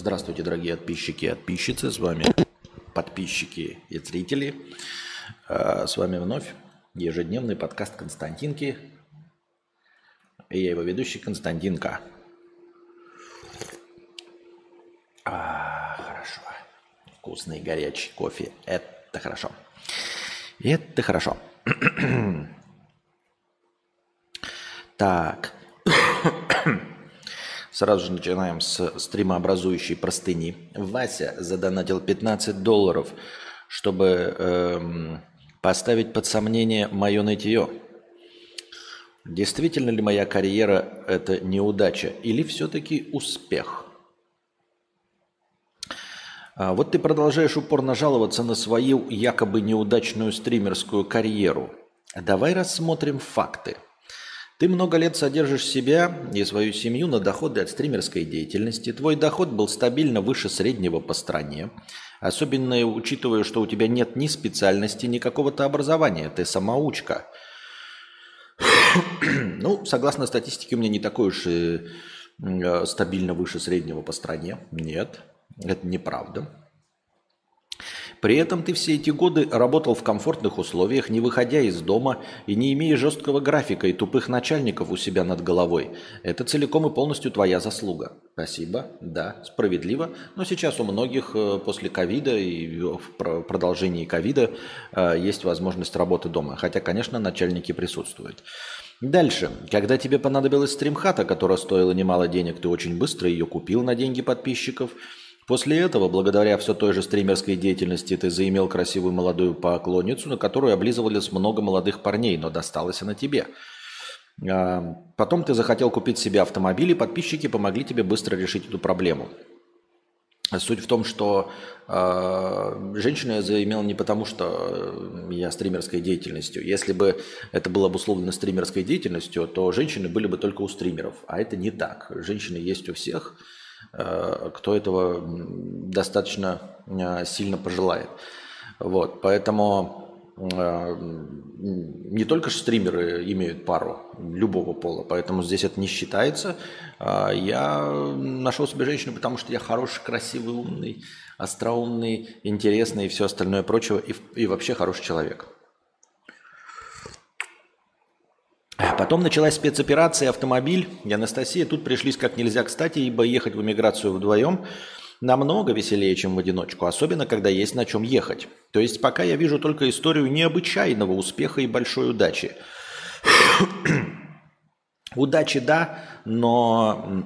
Здравствуйте, дорогие подписчики и подписчицы. С вами подписчики и зрители. А, С вами вновь ежедневный подкаст Константинки. И я его ведущий Константинка. А, хорошо. Вкусный горячий кофе. Это хорошо. Это хорошо. Так. Сразу же начинаем с стримообразующей простыни. Вася задонатил 15 долларов, чтобы эм, поставить под сомнение мое нытье. Действительно ли моя карьера – это неудача или все-таки успех? А вот ты продолжаешь упорно жаловаться на свою якобы неудачную стримерскую карьеру. Давай рассмотрим факты – ты много лет содержишь себя и свою семью на доходы от стримерской деятельности. Твой доход был стабильно выше среднего по стране. Особенно учитывая, что у тебя нет ни специальности, ни какого-то образования. Ты самоучка. ну, согласно статистике, у меня не такой уж и э, стабильно выше среднего по стране. Нет, это неправда. При этом ты все эти годы работал в комфортных условиях, не выходя из дома и не имея жесткого графика и тупых начальников у себя над головой. Это целиком и полностью твоя заслуга. Спасибо, да, справедливо. Но сейчас у многих э, после ковида и в продолжении ковида э, есть возможность работы дома. Хотя, конечно, начальники присутствуют. Дальше. Когда тебе понадобилась стримхата, которая стоила немало денег, ты очень быстро ее купил на деньги подписчиков – После этого, благодаря все той же стримерской деятельности, ты заимел красивую молодую поклонницу, на которую облизывались много молодых парней, но досталась она тебе. А, потом ты захотел купить себе автомобиль, и подписчики помогли тебе быстро решить эту проблему. Суть в том, что э, женщину я заимел не потому, что я стримерской деятельностью. Если бы это было обусловлено стримерской деятельностью, то женщины были бы только у стримеров. А это не так. Женщины есть у всех. Э, кто этого достаточно э, сильно пожелает. Вот, поэтому э, не только стримеры имеют пару любого пола, поэтому здесь это не считается. Я нашел себе женщину, потому что я хороший, красивый, умный, остроумный, интересный и все остальное прочее, и, и вообще хороший человек. Потом началась спецоперация «Автомобиль» и Анастасия. Тут пришлись как нельзя кстати, ибо ехать в эмиграцию вдвоем намного веселее, чем в одиночку, особенно когда есть на чем ехать. То есть пока я вижу только историю необычайного успеха и большой удачи. Удачи да, но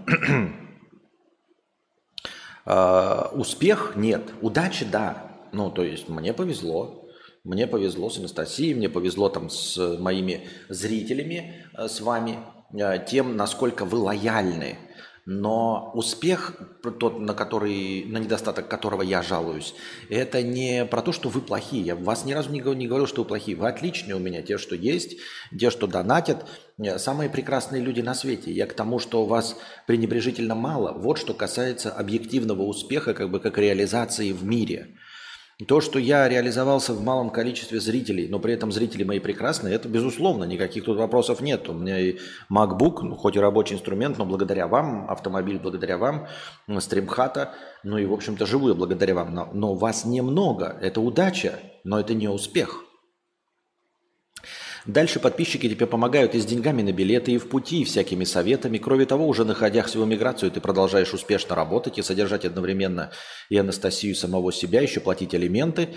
а, успех нет. Удачи да. Ну, то есть мне повезло, мне повезло с Анастасией, мне повезло там с моими зрителями, э, с вами, э, тем, насколько вы лояльны. Но успех, тот, на, который, на недостаток которого я жалуюсь, это не про то, что вы плохие. Я вас ни разу не, не говорил, что вы плохие. Вы отличные у меня, те, что есть, те, что донатят. Э, самые прекрасные люди на свете. Я к тому, что у вас пренебрежительно мало. Вот что касается объективного успеха, как бы как реализации в мире. То, что я реализовался в малом количестве зрителей, но при этом зрители мои прекрасные, это безусловно, никаких тут вопросов нет. У меня и MacBook, ну, хоть и рабочий инструмент, но благодаря вам, автомобиль благодаря вам, стримхата, ну и, в общем-то, живу я благодаря вам. Но, но вас немного, это удача, но это не успех. Дальше подписчики тебе помогают и с деньгами на билеты, и в пути, и всякими советами. Кроме того, уже находясь в эмиграцию, ты продолжаешь успешно работать и содержать одновременно и Анастасию, самого себя, еще платить алименты.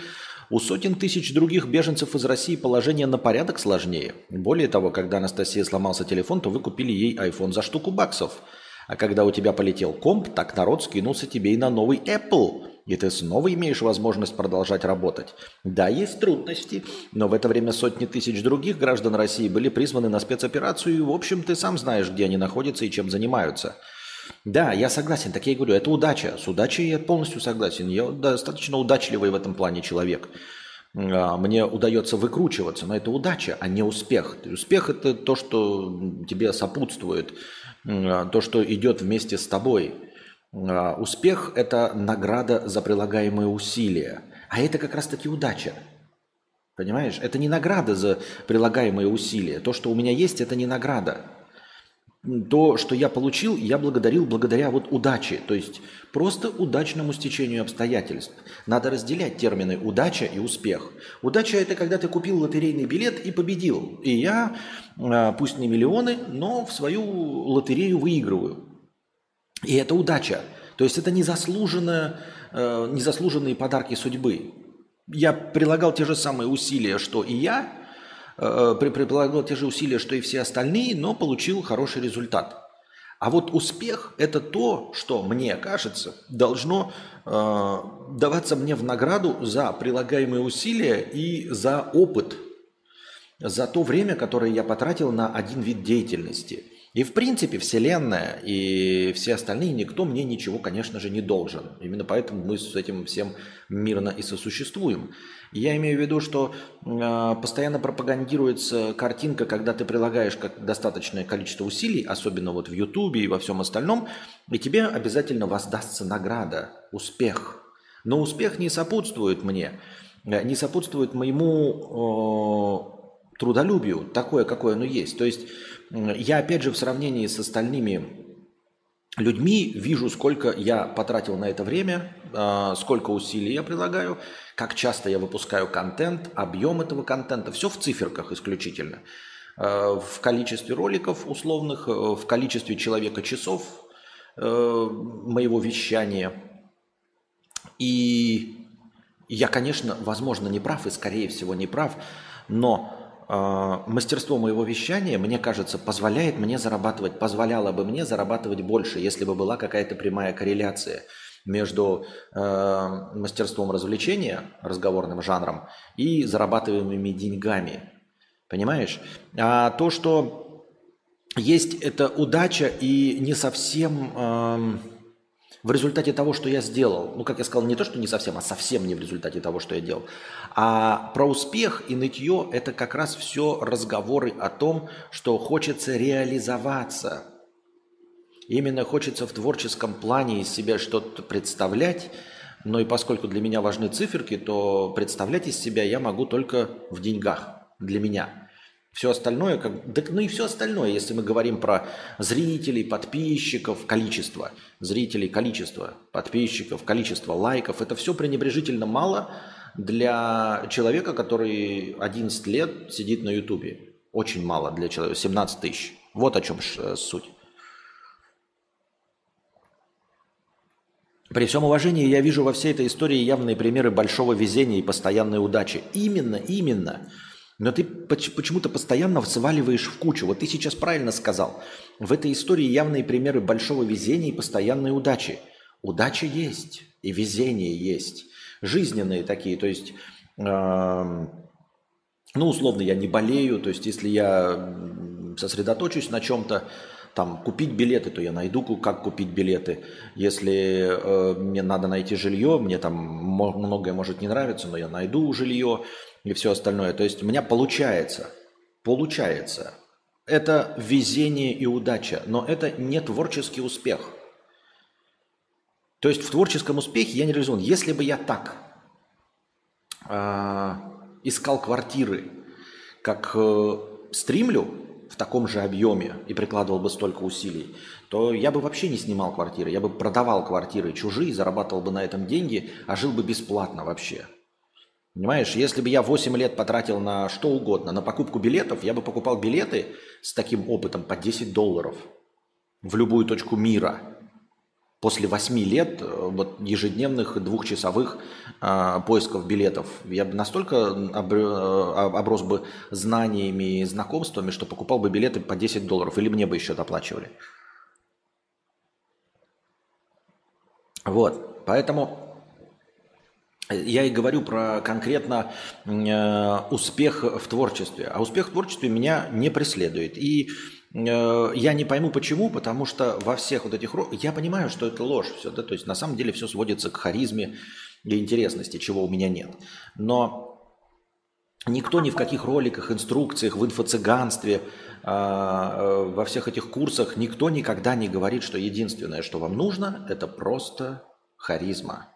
У сотен тысяч других беженцев из России положение на порядок сложнее. Более того, когда Анастасия сломался телефон, то вы купили ей iPhone за штуку баксов. А когда у тебя полетел комп, так народ скинулся тебе и на новый Apple – и ты снова имеешь возможность продолжать работать. Да, есть трудности, но в это время сотни тысяч других граждан России были призваны на спецоперацию, и, в общем, ты сам знаешь, где они находятся и чем занимаются. Да, я согласен, так я и говорю, это удача. С удачей я полностью согласен. Я достаточно удачливый в этом плане человек. А, мне удается выкручиваться, но это удача, а не успех. Успех – это то, что тебе сопутствует, а, то, что идет вместе с тобой – успех – это награда за прилагаемые усилия. А это как раз-таки удача. Понимаешь? Это не награда за прилагаемые усилия. То, что у меня есть, это не награда. то, что я получил, я благодарил благодаря вот удаче, то есть просто удачному стечению обстоятельств. Надо разделять термины удача и успех. Удача – это когда ты купил лотерейный билет и победил. И я, а, пусть не миллионы, но в свою лотерею выигрываю. И это удача. То есть это незаслуженные, э, незаслуженные подарки судьбы. Я прилагал те же самые усилия, что и я, э, прилагал те же усилия, что и все остальные, но получил хороший результат. А вот успех – это то, что, мне кажется, должно э, даваться мне в награду за прилагаемые усилия и за опыт, за то время, которое я потратил на один вид деятельности – и в принципе Вселенная и все остальные, никто мне ничего, конечно же, не должен. Именно поэтому мы с этим всем мирно и сосуществуем. Я имею в виду, что э, постоянно пропагандируется картинка, когда ты прилагаешь как достаточное количество усилий, особенно вот в Ютубе и во всем остальном, и тебе обязательно воздастся награда, успех. Но успех не сопутствует мне, э, не сопутствует моему э, трудолюбию, такое, какое оно есть. То есть я опять же в сравнении с остальными людьми вижу, сколько я потратил на это время, а, сколько усилий я прилагаю, как часто я выпускаю контент, объем этого контента, все в циферках исключительно. А, в количестве роликов условных, э, в количестве человека часов э, моего вещания. И я, конечно, возможно, не прав и, скорее всего, не прав, но мастерство моего вещания, мне кажется, позволяет мне зарабатывать, позволяло бы мне зарабатывать больше, если бы была какая-то прямая корреляция между э, мастерством развлечения, разговорным жанром, и зарабатываемыми деньгами. Понимаешь? А то, что есть это удача и не совсем... Э, в результате того, что я сделал, ну, как я сказал, не то, что не совсем, а совсем не в результате того, что я делал, а про успех и нытье – это как раз все разговоры о том, что хочется реализоваться. Именно хочется в творческом плане из себя что-то представлять, но и поскольку для меня важны циферки, то представлять из себя я могу только в деньгах для меня – все остальное, как, да, ну и все остальное, если мы говорим про зрителей, подписчиков, количество зрителей, количество подписчиков, количество лайков, это все пренебрежительно мало для человека, который 11 лет сидит на Ютубе. Очень мало для человека, 17 тысяч. Вот о чем суть. При всем уважении я вижу во всей этой истории явные примеры большого везения и постоянной удачи. Именно, именно. Но ты почему-то постоянно сваливаешь в кучу. Вот ты сейчас правильно сказал. В этой истории явные примеры большого везения и постоянной удачи. Удача есть, и везение есть. Жизненные такие, то есть, э, ну, условно, я не болею, то есть, если я сосредоточусь на чем-то, там, купить билеты, то я найду, как купить билеты. Если э, мне надо найти жилье, мне там многое может не нравиться, но я найду жилье и все остальное. То есть у меня получается, получается. Это везение и удача, но это не творческий успех. То есть в творческом успехе я не реализован. Если бы я так э, искал квартиры, как э, стримлю в таком же объеме и прикладывал бы столько усилий, то я бы вообще не снимал квартиры. Я бы продавал квартиры чужие, зарабатывал бы на этом деньги, а жил бы бесплатно вообще. Понимаешь, если бы я 8 лет потратил на что угодно, на покупку билетов, я бы покупал билеты с таким опытом по 10 долларов в любую точку мира. После 8 лет э, вот, ежедневных двухчасовых э, поисков билетов я бы настолько об, э, оброс бы знаниями и знакомствами, что покупал бы билеты по 10 долларов, или мне бы еще доплачивали. Вот, поэтому я и говорю про конкретно э, успех в творчестве. А успех в творчестве меня не преследует. И э, я не пойму почему, потому что во всех вот этих... Я понимаю, что это ложь все, да, то есть на самом деле все сводится к харизме и интересности, чего у меня нет. Но никто ни в каких роликах, инструкциях, в инфо-цыганстве, э, э, во всех этих курсах, никто никогда не говорит, что единственное, что вам нужно, это просто харизма.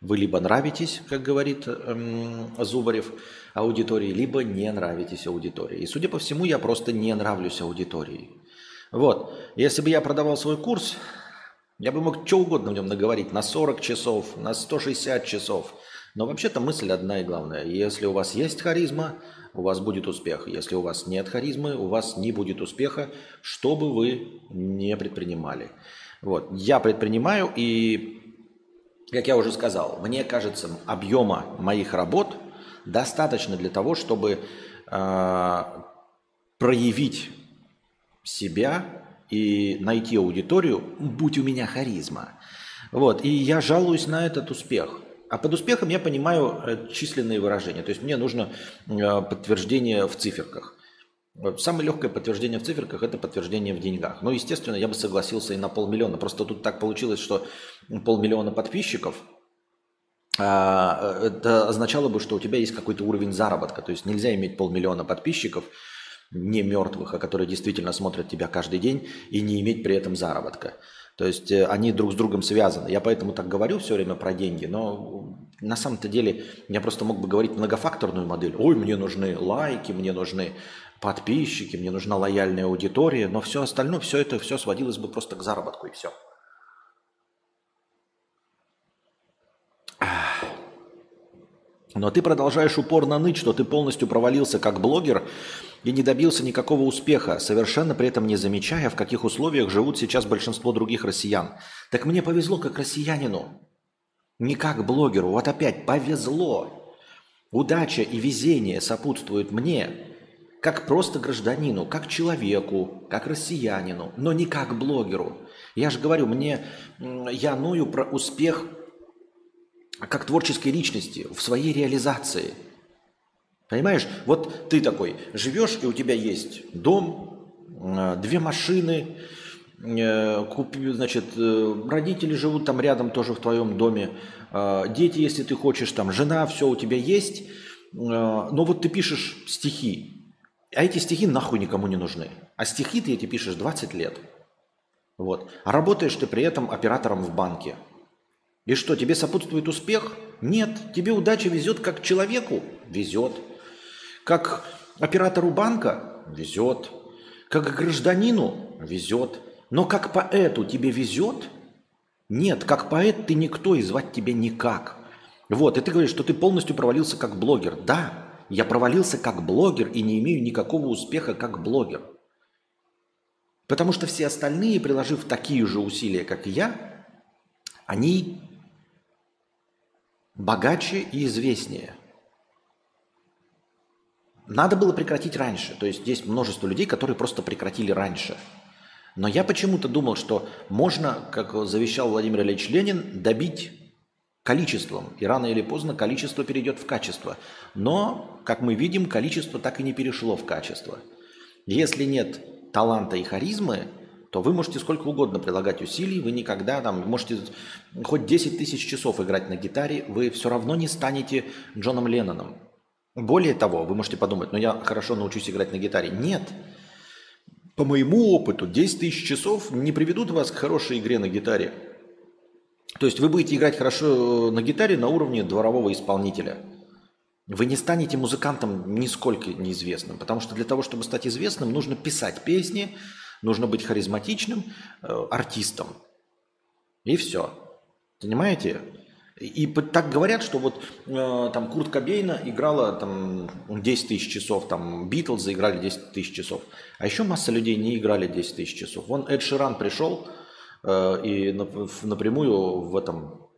Вы либо нравитесь, как говорит эм, Зубарев, аудитории, либо не нравитесь аудитории. И, судя по всему, я просто не нравлюсь аудитории. Вот. Если бы я продавал свой курс, я бы мог что угодно в нем наговорить. На 40 часов, на 160 часов. Но вообще-то мысль одна и главная. Если у вас есть харизма, у вас будет успех. Если у вас нет харизмы, у вас не будет успеха, что бы вы не предпринимали. Вот. Я предпринимаю, и, как я уже сказал, мне кажется, объема моих работ достаточно для того, чтобы э, проявить себя и найти аудиторию, будь у меня харизма. Вот. И я жалуюсь на этот успех. А под успехом я понимаю э, численные выражения. То есть мне нужно э, подтверждение в циферках. Самое легкое подтверждение в циферках – это подтверждение в деньгах. Но, естественно, я бы согласился и на полмиллиона. Просто тут так получилось, что полмиллиона подписчиков а, – это означало бы, что у тебя есть какой-то уровень заработка. То есть нельзя иметь полмиллиона подписчиков – не мертвых, а которые действительно смотрят тебя каждый день и не иметь при этом заработка. То есть э, они друг с другом связаны. Я поэтому так говорю все время про деньги, но на самом-то деле я просто мог бы говорить многофакторную модель. Ой, мне нужны лайки, мне нужны подписчики, мне нужна лояльная аудитория, но все остальное, все это все сводилось бы просто к заработку и все. Но ты продолжаешь упорно ныть, что ты полностью провалился как блогер и не добился никакого успеха, совершенно при этом не замечая, в каких условиях живут сейчас большинство других россиян. Так мне повезло как россиянину, не как блогеру. Вот опять повезло. Удача и везение сопутствуют мне, как просто гражданину, как человеку, как россиянину, но не как блогеру. Я же говорю, мне, я ную про успех как творческой личности в своей реализации. Понимаешь, вот ты такой живешь, и у тебя есть дом, э, две машины, э, значит, э, родители живут там рядом тоже в твоем доме, дети, если ты хочешь, там жена, все у тебя есть, но вот ты пишешь стихи, а эти стихи нахуй никому не нужны. А стихи ты эти пишешь 20 лет. Вот. А работаешь ты при этом оператором в банке – и что, тебе сопутствует успех? Нет, тебе удача везет как человеку? Везет. Как оператору банка? Везет. Как гражданину? Везет. Но как поэту тебе везет? Нет, как поэт ты никто и звать тебя никак. Вот, и ты говоришь, что ты полностью провалился как блогер. Да, я провалился как блогер и не имею никакого успеха как блогер. Потому что все остальные, приложив такие же усилия, как и я, они богаче и известнее. Надо было прекратить раньше. То есть есть множество людей, которые просто прекратили раньше. Но я почему-то думал, что можно, как завещал Владимир Ильич Ленин, добить количеством. И рано или поздно количество перейдет в качество. Но, как мы видим, количество так и не перешло в качество. Если нет таланта и харизмы, то вы можете сколько угодно прилагать усилий, вы никогда там можете хоть 10 тысяч часов играть на гитаре, вы все равно не станете Джоном Ленноном. Более того, вы можете подумать, ну я хорошо научусь играть на гитаре. Нет. По моему опыту, 10 тысяч часов не приведут вас к хорошей игре на гитаре. То есть вы будете играть хорошо э, на гитаре на уровне дворового исполнителя. Вы не станете музыкантом нисколько неизвестным, потому что для того, чтобы стать известным, нужно писать песни, Нужно быть харизматичным э, артистом. И все. Понимаете? И так говорят, что вот э, там Курт Кобейна играла там 10 тысяч часов, там Битлз заиграли 10 тысяч часов. А еще масса людей не играли 10 тысяч часов. Вон Эд Ширан пришел и напрямую в этом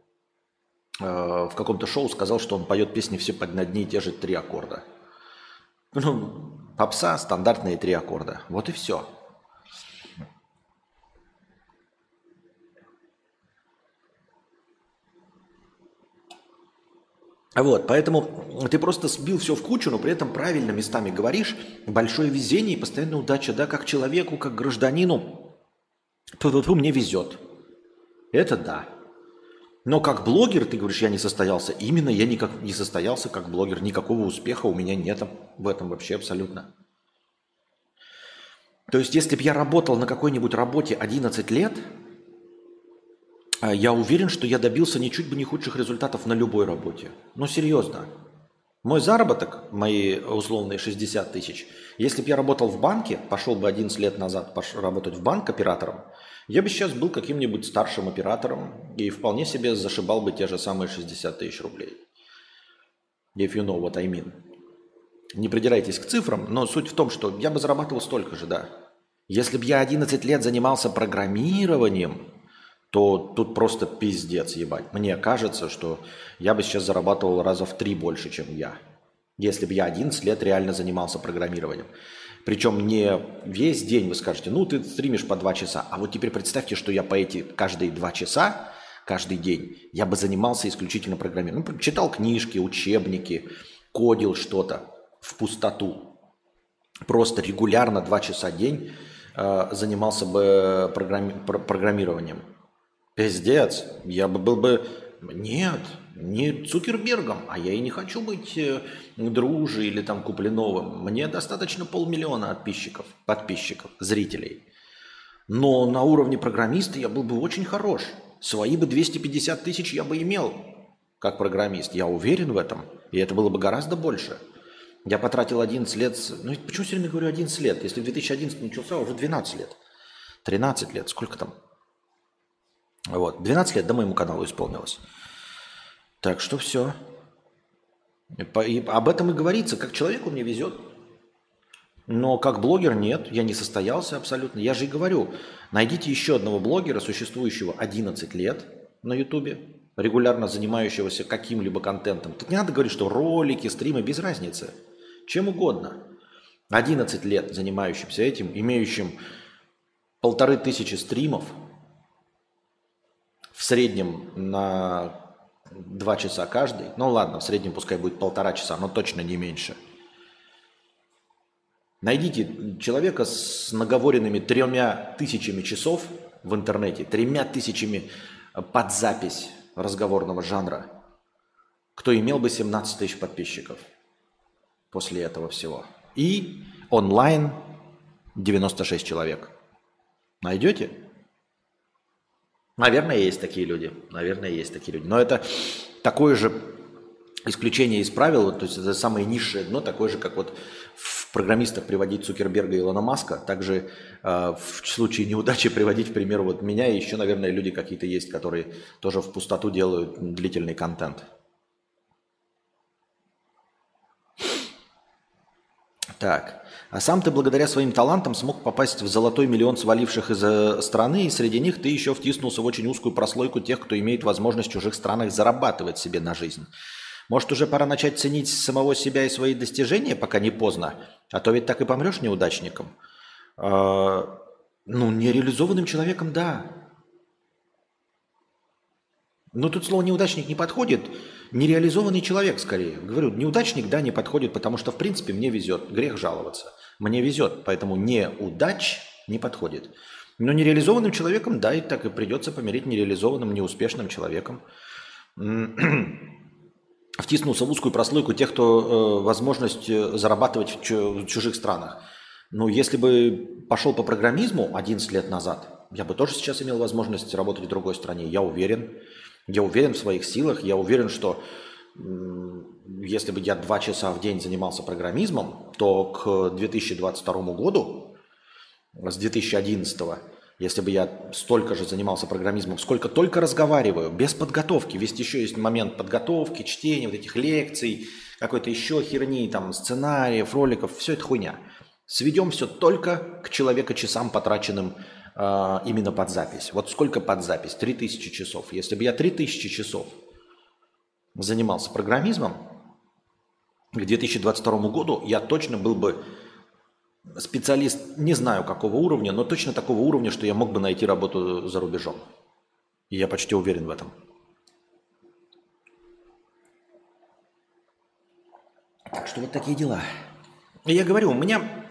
э, в каком-то шоу сказал, что он поет песни все под одни и те же три аккорда. Ну, попса, стандартные три аккорда. Вот и все. Вот, поэтому ты просто сбил все в кучу, но при этом правильно местами говоришь. Большое везение и постоянная удача, да, как человеку, как гражданину. Ту-ту-ту, мне везет. Это да. Но как блогер, ты говоришь, я не состоялся. Именно я никак не состоялся как блогер. Никакого успеха у меня нет в этом вообще абсолютно. То есть, если бы я работал на какой-нибудь работе 11 лет, а я уверен, что я добился ничуть бы не худших результатов на любой работе. Ну, серьезно. Мой заработок, мои условные 60 тысяч, если бы я работал в банке, пошел бы 11 лет назад работать в банк оператором, я бы сейчас был каким-нибудь старшим оператором и вполне себе зашибал бы те же самые 60 тысяч рублей. If you know what I mean. Не придирайтесь к цифрам, но суть в том, что я бы зарабатывал столько же, да. Если бы я 11 лет занимался программированием, то тут просто пиздец ебать. Мне кажется, что я бы сейчас зарабатывал раза в три больше, чем я. Если бы я 11 лет реально занимался программированием. Причем не весь день вы скажете, ну ты стримишь по два часа. А вот теперь представьте, что я по эти каждые два часа, каждый день, я бы занимался исключительно программированием. Ну, читал книжки, учебники, кодил что-то в пустоту. Просто регулярно два часа в день э, занимался бы программи- программированием. Пиздец. Я бы был бы... Нет, не Цукербергом, а я и не хочу быть э, дружи или там Куплиновым. Мне достаточно полмиллиона подписчиков, подписчиков, зрителей. Но на уровне программиста я был бы очень хорош. Свои бы 250 тысяч я бы имел как программист. Я уверен в этом. И это было бы гораздо больше. Я потратил 11 лет... Ну, почему все время говорю 11 лет? Если в 2011 начался, уже 12 лет. 13 лет. Сколько там? Вот. 12 лет до моему каналу исполнилось. Так что все. И об этом и говорится. Как человеку мне везет. Но как блогер нет, я не состоялся абсолютно. Я же и говорю, найдите еще одного блогера, существующего 11 лет на Ютубе, регулярно занимающегося каким-либо контентом. Тут не надо говорить, что ролики, стримы, без разницы. Чем угодно. 11 лет занимающимся этим, имеющим полторы тысячи стримов – в среднем на два часа каждый. Ну ладно, в среднем пускай будет полтора часа, но точно не меньше. Найдите человека с наговоренными тремя тысячами часов в интернете, тремя тысячами под запись разговорного жанра, кто имел бы 17 тысяч подписчиков после этого всего. И онлайн 96 человек. Найдете? Наверное, есть такие люди. Наверное, есть такие люди. Но это такое же исключение из правил, то есть это самое низшее дно, такое же, как вот в программистах приводить Цукерберга и Илона Маска, также э, в случае неудачи приводить, к примеру, вот меня и еще, наверное, люди какие-то есть, которые тоже в пустоту делают длительный контент. Так. А сам ты благодаря своим талантам смог попасть в золотой миллион сваливших из э, страны, и среди них ты еще втиснулся в очень узкую прослойку тех, кто имеет возможность в чужих странах зарабатывать себе на жизнь. Может, уже пора начать ценить самого себя и свои достижения, пока не поздно? А то ведь так и помрешь неудачником. А, ну, нереализованным человеком, да. Но тут слово неудачник не подходит. Нереализованный человек скорее. Говорю, неудачник, да, не подходит, потому что, в принципе, мне везет. Грех жаловаться. Мне везет, поэтому неудач не подходит. Но нереализованным человеком, да, и так и придется помереть нереализованным, неуспешным человеком. Втиснулся в узкую прослойку тех, кто э, возможность э, зарабатывать в чужих странах. Ну, если бы пошел по программизму 11 лет назад, я бы тоже сейчас имел возможность работать в другой стране. Я уверен. Я уверен в своих силах. Я уверен, что если бы я два часа в день занимался программизмом, то к 2022 году, с 2011, если бы я столько же занимался программизмом, сколько только разговариваю, без подготовки, ведь еще есть момент подготовки, чтения, вот этих лекций, какой-то еще херни, там, сценариев, роликов, все это хуйня. Сведем все только к человека часам, потраченным э, именно под запись. Вот сколько под запись? 3000 часов. Если бы я 3000 часов занимался программизмом, к 2022 году я точно был бы специалист, не знаю какого уровня, но точно такого уровня, что я мог бы найти работу за рубежом. И я почти уверен в этом. Так что вот такие дела. И я говорю, у меня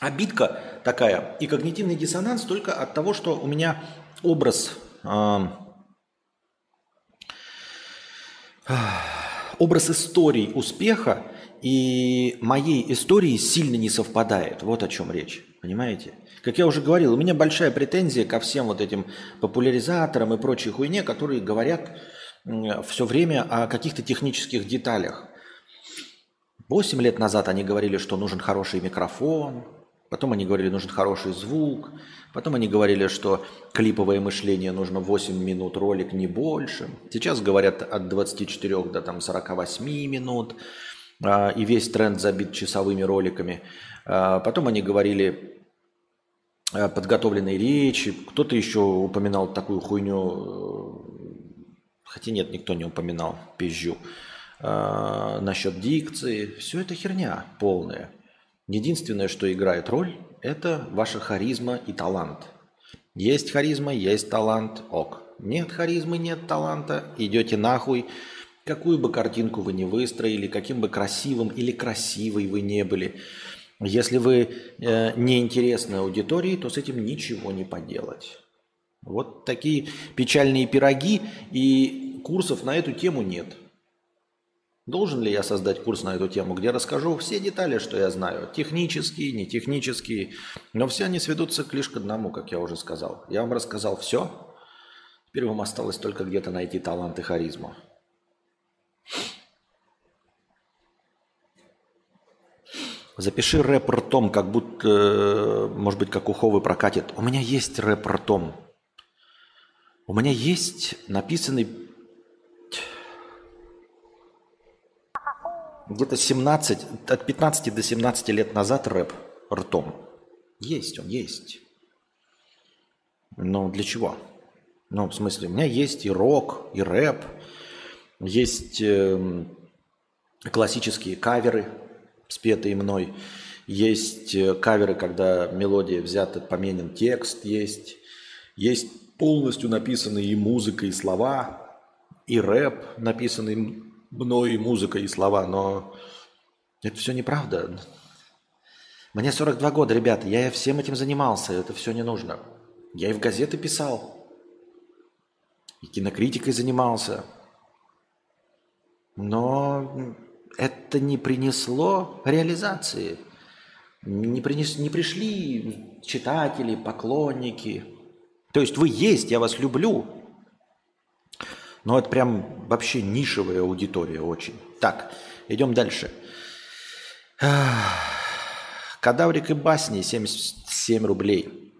обидка такая и когнитивный диссонанс только от того, что у меня образ э, образ истории успеха и моей истории сильно не совпадает. Вот о чем речь. Понимаете? Как я уже говорил, у меня большая претензия ко всем вот этим популяризаторам и прочей хуйне, которые говорят все время о каких-то технических деталях. 8 лет назад они говорили, что нужен хороший микрофон, потом они говорили, нужен хороший звук, потом они говорили, что клиповое мышление нужно 8 минут ролик, не больше. Сейчас говорят от 24 до там, 48 минут, а, и весь тренд забит часовыми роликами. А, потом они говорили подготовленные речи, кто-то еще упоминал такую хуйню, э, хотя нет, никто не упоминал, пизжу насчет дикции. Все это херня полная. Единственное, что играет роль, это ваша харизма и талант. Есть харизма, есть талант, ок. Нет харизмы, нет таланта, идете нахуй. Какую бы картинку вы ни выстроили, каким бы красивым или красивой вы не были, если вы э, неинтересны аудитории, то с этим ничего не поделать. Вот такие печальные пироги, и курсов на эту тему нет. Должен ли я создать курс на эту тему, где расскажу все детали, что я знаю, технические, не технические, но все они сведутся лишь к одному, как я уже сказал. Я вам рассказал все, теперь вам осталось только где-то найти талант и харизму. Запиши рэп ртом, как будто, может быть, как у Ховы прокатит. У меня есть рэп ртом. У меня есть написанный где-то 17, от 15 до 17 лет назад рэп ртом. Есть он, есть. Но для чего? Ну, в смысле, у меня есть и рок, и рэп, есть э, классические каверы, спетые мной, есть э, каверы, когда мелодия взята, поменен текст, есть, есть полностью написанные и музыка, и слова, и рэп, написанный и музыка, и слова, но это все неправда. Мне 42 года, ребята, я всем этим занимался, это все не нужно. Я и в газеты писал, и кинокритикой занимался. Но это не принесло реализации. Не, принес, не пришли читатели, поклонники. То есть вы есть, я вас люблю, но это прям вообще нишевая аудитория очень. Так, идем дальше. Кадаврик и басни 77 рублей.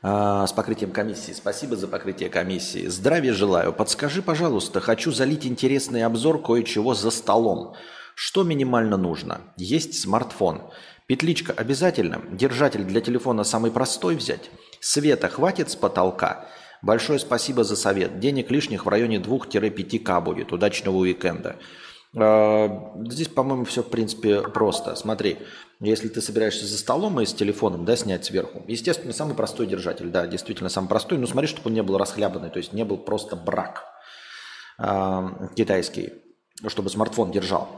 А, с покрытием комиссии. Спасибо за покрытие комиссии. Здравия желаю. Подскажи, пожалуйста, хочу залить интересный обзор кое-чего за столом. Что минимально нужно? Есть смартфон. Петличка обязательно. Держатель для телефона самый простой взять. Света хватит с потолка. Большое спасибо за совет. Денег лишних в районе 2-5к будет. Удачного уикенда. А, здесь, по-моему, все, в принципе, просто. Смотри, если ты собираешься за столом и с телефоном, да, снять сверху. Естественно, самый простой держатель, да, действительно самый простой. Но смотри, чтобы он не был расхлябанный, то есть не был просто брак э, китайский, чтобы смартфон держал.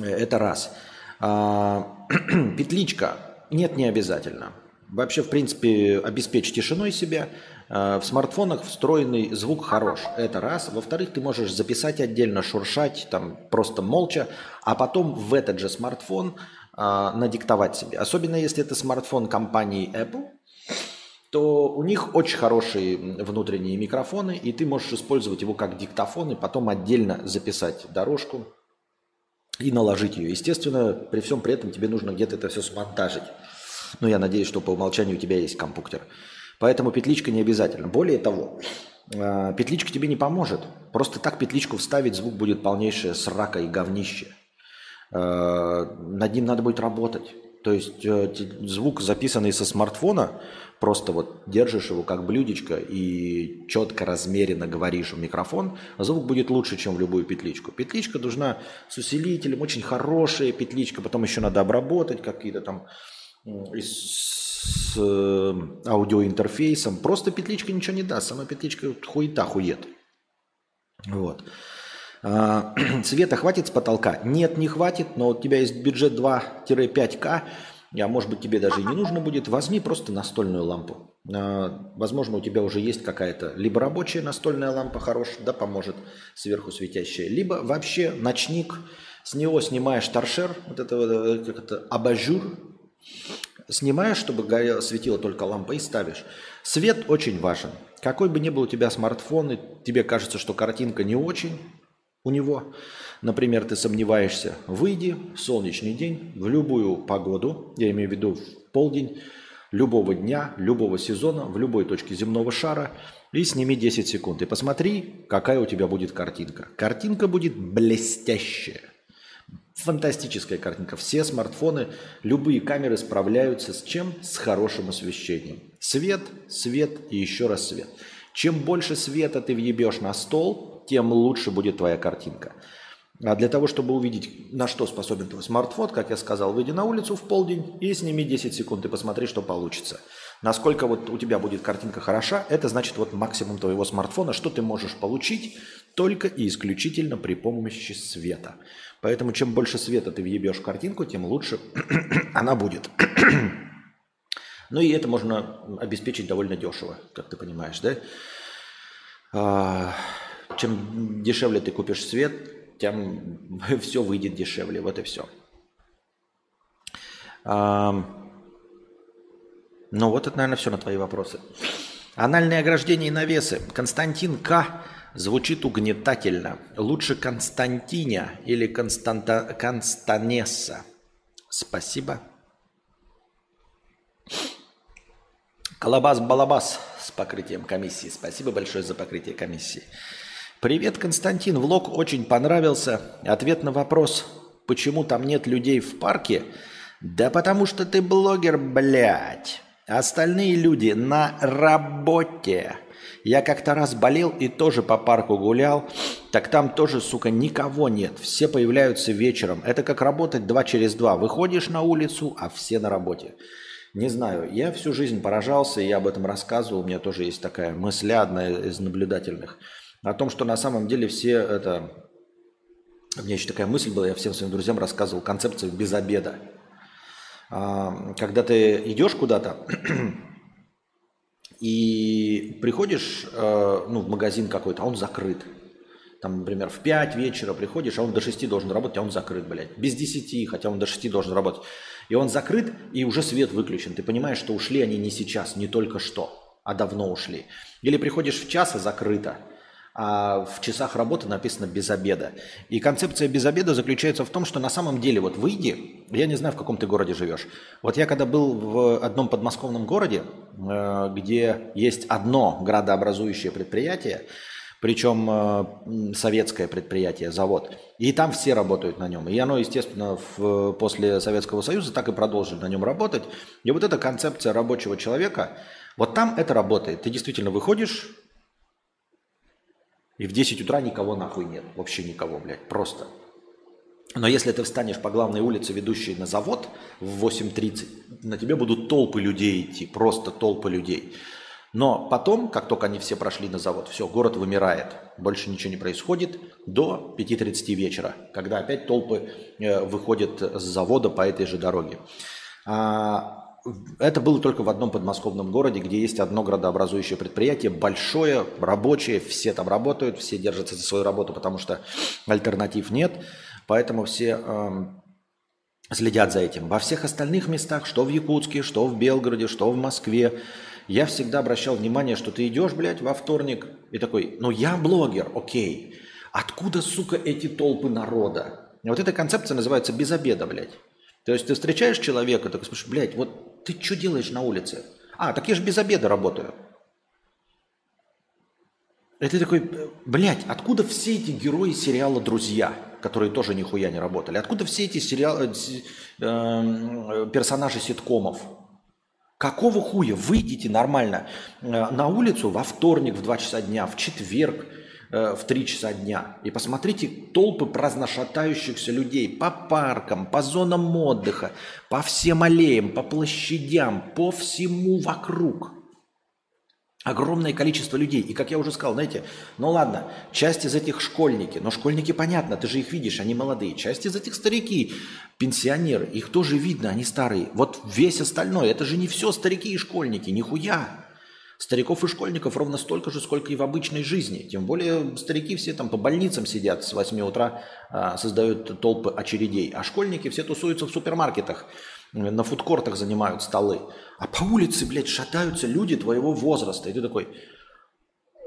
Это раз. Э, петличка. Нет, не обязательно. Вообще, в принципе, обеспечь тишиной себя. Э, в смартфонах встроенный звук хорош. Это раз. Во-вторых, ты можешь записать отдельно, шуршать, там просто молча, а потом в этот же смартфон э, надиктовать себе. Особенно если это смартфон компании Apple, то у них очень хорошие внутренние микрофоны, и ты можешь использовать его как диктофон и потом отдельно записать дорожку и наложить ее. Естественно, при всем при этом тебе нужно где-то это все смонтажить. Но я надеюсь, что по умолчанию у тебя есть компьютер. Поэтому петличка не обязательно. Более того, а, петличка тебе не поможет. Просто так петличку вставить, звук будет полнейшее срака и говнище. А, над ним надо будет работать. То есть э, звук, записанный со смартфона, просто вот держишь его как блюдечко и четко, размеренно говоришь в микрофон, звук будет лучше, чем в любую петличку. Петличка должна с усилителем, очень хорошая петличка, потом еще надо обработать какие-то там с э, аудиоинтерфейсом. Просто петличка ничего не даст. Сама петличка хуета хует. Вот. А, цвета хватит с потолка? Нет, не хватит, но у тебя есть бюджет 2-5К, а может быть тебе даже и не нужно будет, возьми просто настольную лампу. А, возможно, у тебя уже есть какая-то либо рабочая настольная лампа хорошая, да, поможет сверху светящая, либо вообще ночник, с него снимаешь торшер, вот это, э, как это абажур, Снимаешь, чтобы горело, светила только лампа и ставишь. Свет очень важен. Какой бы ни был у тебя смартфон, и тебе кажется, что картинка не очень, у него. Например, ты сомневаешься, выйди в солнечный день, в любую погоду, я имею в виду в полдень, любого дня, любого сезона, в любой точке земного шара и сними 10 секунд. И посмотри, какая у тебя будет картинка. Картинка будет блестящая. Фантастическая картинка. Все смартфоны, любые камеры справляются с чем? С хорошим освещением. Свет, свет и еще раз свет. Чем больше света ты въебешь на стол, тем лучше будет твоя картинка. А для того, чтобы увидеть, на что способен твой смартфон, как я сказал, выйди на улицу в полдень и сними 10 секунд и посмотри, что получится. Насколько вот у тебя будет картинка хороша, это значит вот максимум твоего смартфона, что ты можешь получить только и исключительно при помощи света. Поэтому чем больше света ты въебешь в картинку, тем лучше она будет. ну и это можно обеспечить довольно дешево, как ты понимаешь, да? А, чем дешевле ты купишь свет, тем все выйдет дешевле. Вот и все. А, ну вот это, наверное, все на твои вопросы. Анальные ограждения и навесы. Константин К. звучит угнетательно. Лучше Константиня или Константа... Констанесса. Спасибо. Колобас-балабас с покрытием комиссии. Спасибо большое за покрытие комиссии. Привет, Константин. Влог очень понравился. Ответ на вопрос, почему там нет людей в парке? Да потому что ты блогер, блядь. Остальные люди на работе. Я как-то раз болел и тоже по парку гулял. Так там тоже, сука, никого нет. Все появляются вечером. Это как работать два через два. Выходишь на улицу, а все на работе. Не знаю, я всю жизнь поражался, я об этом рассказывал. У меня тоже есть такая мысль, одна из наблюдательных – о том, что на самом деле все это... У меня еще такая мысль была, я всем своим друзьям рассказывал концепцию без обеда. А, когда ты идешь куда-то и приходишь э, ну, в магазин какой-то, а он закрыт. Там, например, в 5 вечера приходишь, а он до 6 должен работать, а он закрыт, блядь. Без 10, хотя он до 6 должен работать. И он закрыт, и уже свет выключен. Ты понимаешь, что ушли они не сейчас, не только что, а давно ушли. Или приходишь в час, а закрыто а в часах работы написано без обеда. И концепция без обеда заключается в том, что на самом деле вот выйди, я не знаю, в каком ты городе живешь. Вот я когда был в одном подмосковном городе, э, где есть одно градообразующее предприятие, причем э, советское предприятие, завод. И там все работают на нем. И оно, естественно, в, после Советского Союза так и продолжили на нем работать. И вот эта концепция рабочего человека, вот там это работает. Ты действительно выходишь и в 10 утра никого нахуй нет. Вообще никого, блядь. Просто. Но если ты встанешь по главной улице, ведущей на завод в 8.30, на тебе будут толпы людей идти. Просто толпы людей. Но потом, как только они все прошли на завод, все, город вымирает. Больше ничего не происходит до 5.30 вечера, когда опять толпы э, выходят с завода по этой же дороге. А, это было только в одном подмосковном городе, где есть одно градообразующее предприятие, большое, рабочее, все там работают, все держатся за свою работу, потому что альтернатив нет, поэтому все э, следят за этим. Во всех остальных местах, что в Якутске, что в Белгороде, что в Москве, я всегда обращал внимание, что ты идешь, блядь, во вторник и такой, ну я блогер, окей, откуда, сука, эти толпы народа? Вот эта концепция называется без обеда, блядь. То есть ты встречаешь человека, такой спрашиваешь, блядь, вот ты что делаешь на улице? А, так я же без обеда работаю. И ты такой, блядь, откуда все эти герои сериала «Друзья», которые тоже нихуя не работали? Откуда все эти сериалы, э, э, персонажи ситкомов? Какого хуя? Выйдите нормально э, на улицу во вторник в 2 часа дня, в четверг – Э, в 3 часа дня. И посмотрите толпы праздно шатающихся людей по паркам, по зонам отдыха, по всем аллеям, по площадям, по всему вокруг. Огромное количество людей. И как я уже сказал, знаете, ну ладно, часть из этих школьники, но школьники понятно, ты же их видишь, они молодые. Часть из этих старики, пенсионеры, их тоже видно, они старые. Вот весь остальной, это же не все старики и школьники, нихуя. Стариков и школьников ровно столько же, сколько и в обычной жизни. Тем более старики все там по больницам сидят с 8 утра, а, создают толпы очередей. А школьники все тусуются в супермаркетах, на фудкортах занимают столы. А по улице, блядь, шатаются люди твоего возраста. И ты такой,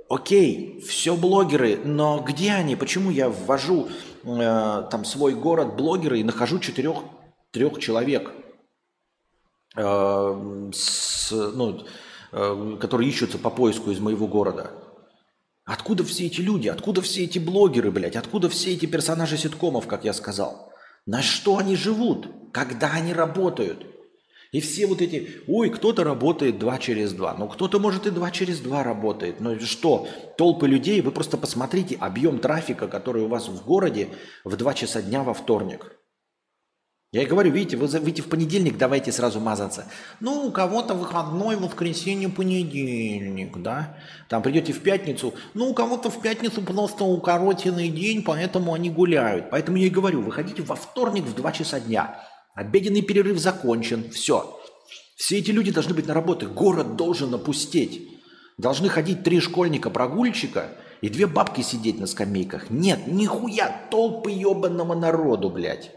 Окей, все блогеры, но где они? Почему я ввожу э, там свой город блогеры и нахожу четырех трех человек, э, с, ну, которые ищутся по поиску из моего города? Откуда все эти люди? Откуда все эти блогеры, блядь? Откуда все эти персонажи ситкомов, как я сказал? На что они живут? Когда они работают? И все вот эти, ой, кто-то работает два через два, ну кто-то может и два через два работает. Ну что, толпы людей, вы просто посмотрите объем трафика, который у вас в городе в два часа дня во вторник. Я и говорю, видите, вы выйти в понедельник, давайте сразу мазаться. Ну, у кого-то выходной, воскресенье, понедельник, да? Там придете в пятницу, ну, у кого-то в пятницу просто укоротенный день, поэтому они гуляют. Поэтому я и говорю, выходите во вторник в два часа дня. Обеденный перерыв закончен. Все. Все эти люди должны быть на работе. Город должен опустеть. Должны ходить три школьника-прогульщика и две бабки сидеть на скамейках. Нет, нихуя, толпы ебаного народу, блядь.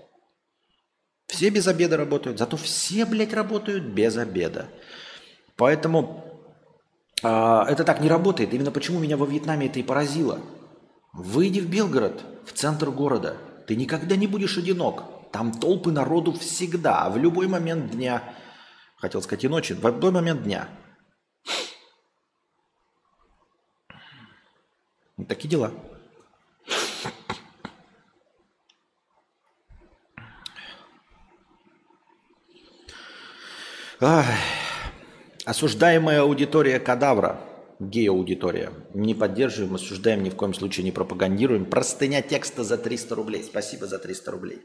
Все без обеда работают, зато все, блядь, работают без обеда. Поэтому э, это так не работает. Именно почему меня во Вьетнаме это и поразило. Выйди в Белгород, в центр города. Ты никогда не будешь одинок. Там толпы народу всегда, а в любой момент дня, хотел сказать и ночи, в любой момент дня. Такие дела. Осуждаемая аудитория кадавра, гей-аудитория. Не поддерживаем, осуждаем, ни в коем случае не пропагандируем. Простыня текста за 300 рублей. Спасибо за 300 рублей.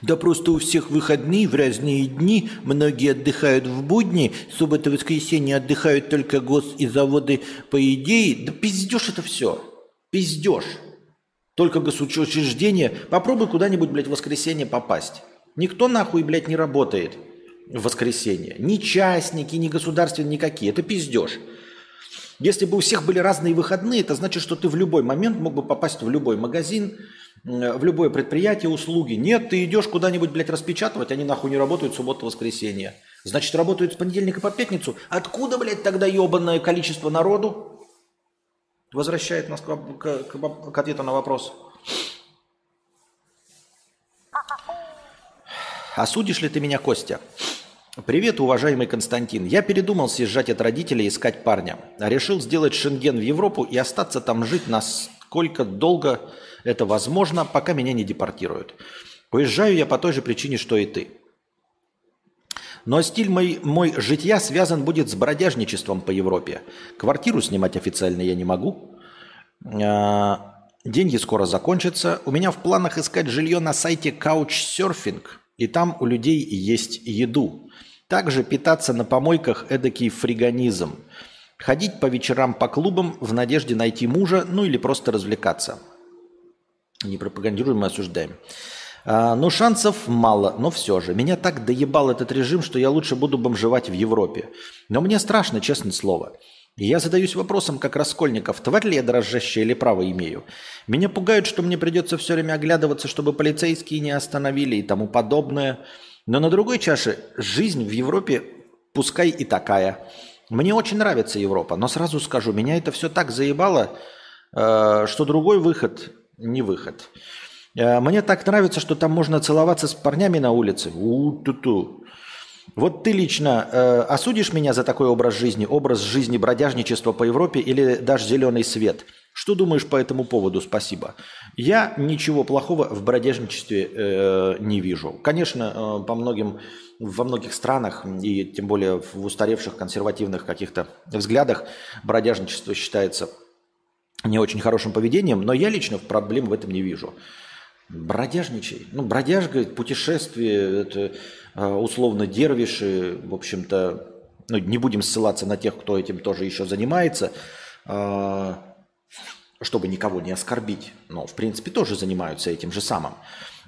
Да просто у всех выходные в разные дни, многие отдыхают в будни, суббота воскресенье отдыхают только гос и заводы по идее. Да пиздешь это все. Пиздешь. Только госучреждение. Попробуй куда-нибудь, блядь, в воскресенье попасть. Никто нахуй, блядь, не работает в воскресенье. Ни частники, ни государственные, никакие. Это пиздешь. Если бы у всех были разные выходные, это значит, что ты в любой момент мог бы попасть в любой магазин, в любое предприятие, услуги. Нет, ты идешь куда-нибудь, блядь, распечатывать, они нахуй не работают субботу, воскресенье. Значит, работают с понедельника по пятницу. Откуда, блядь, тогда ебанное количество народу? Возвращает нас к, к, к, к ответу на вопрос. Осудишь ли ты меня, Костя? Привет, уважаемый Константин. Я передумал съезжать от родителей и искать парня. Решил сделать шенген в Европу и остаться там жить насколько долго это возможно, пока меня не депортируют. Уезжаю я по той же причине, что и ты. Но стиль мой, мой житья связан будет с бродяжничеством по Европе. Квартиру снимать официально я не могу. А, деньги скоро закончатся. У меня в планах искать жилье на сайте Couchsurfing. И там у людей есть еду. Также питаться на помойках – эдакий фриганизм. Ходить по вечерам по клубам в надежде найти мужа, ну или просто развлекаться – не пропагандируем, мы осуждаем. А, ну, шансов мало, но все же. Меня так доебал этот режим, что я лучше буду бомжевать в Европе. Но мне страшно, честное слово. Я задаюсь вопросом, как Раскольников, тварь ли я дрожащая или право имею? Меня пугают, что мне придется все время оглядываться, чтобы полицейские не остановили и тому подобное. Но на другой чаше жизнь в Европе пускай и такая. Мне очень нравится Европа, но сразу скажу, меня это все так заебало, э, что другой выход не выход. Э, мне так нравится, что там можно целоваться с парнями на улице. У-ту-ту. Вот ты лично э, осудишь меня за такой образ жизни, образ жизни бродяжничества по Европе или дашь зеленый свет? Что думаешь по этому поводу? Спасибо. Я ничего плохого в бродяжничестве э, не вижу. Конечно, э, по многим, во многих странах и тем более в устаревших консервативных каких-то взглядах бродяжничество считается не очень хорошим поведением, но я лично проблем в этом не вижу. Бродяжничай. Ну, бродяжка, путешествие, это условно дервиши, в общем-то, ну, не будем ссылаться на тех, кто этим тоже еще занимается, э, чтобы никого не оскорбить, но, в принципе, тоже занимаются этим же самым.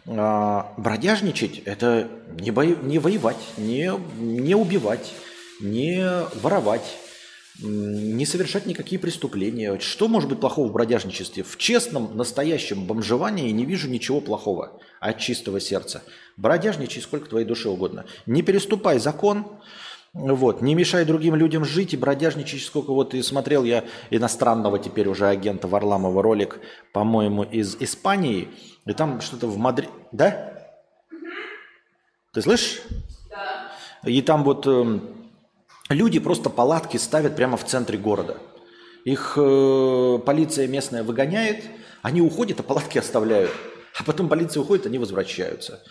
Э, бродяжничать – это не, бо... не воевать, не, не убивать, не воровать, не совершать никакие преступления. Что может быть плохого в бродяжничестве? В честном, настоящем бомжевании не вижу ничего плохого от чистого сердца. Бродяжничай сколько твоей душе угодно. Не переступай закон, Вот, не мешай другим людям жить и бродяжничать, сколько вот и смотрел я иностранного теперь уже агента Варламова ролик, по-моему, из Испании, и там что-то в Мадриде, да? Ты слышишь? Да. И там вот э, люди просто палатки ставят прямо в центре города. Их э, полиция местная выгоняет, они уходят, а палатки оставляют. А потом полиция уходит, они возвращаются.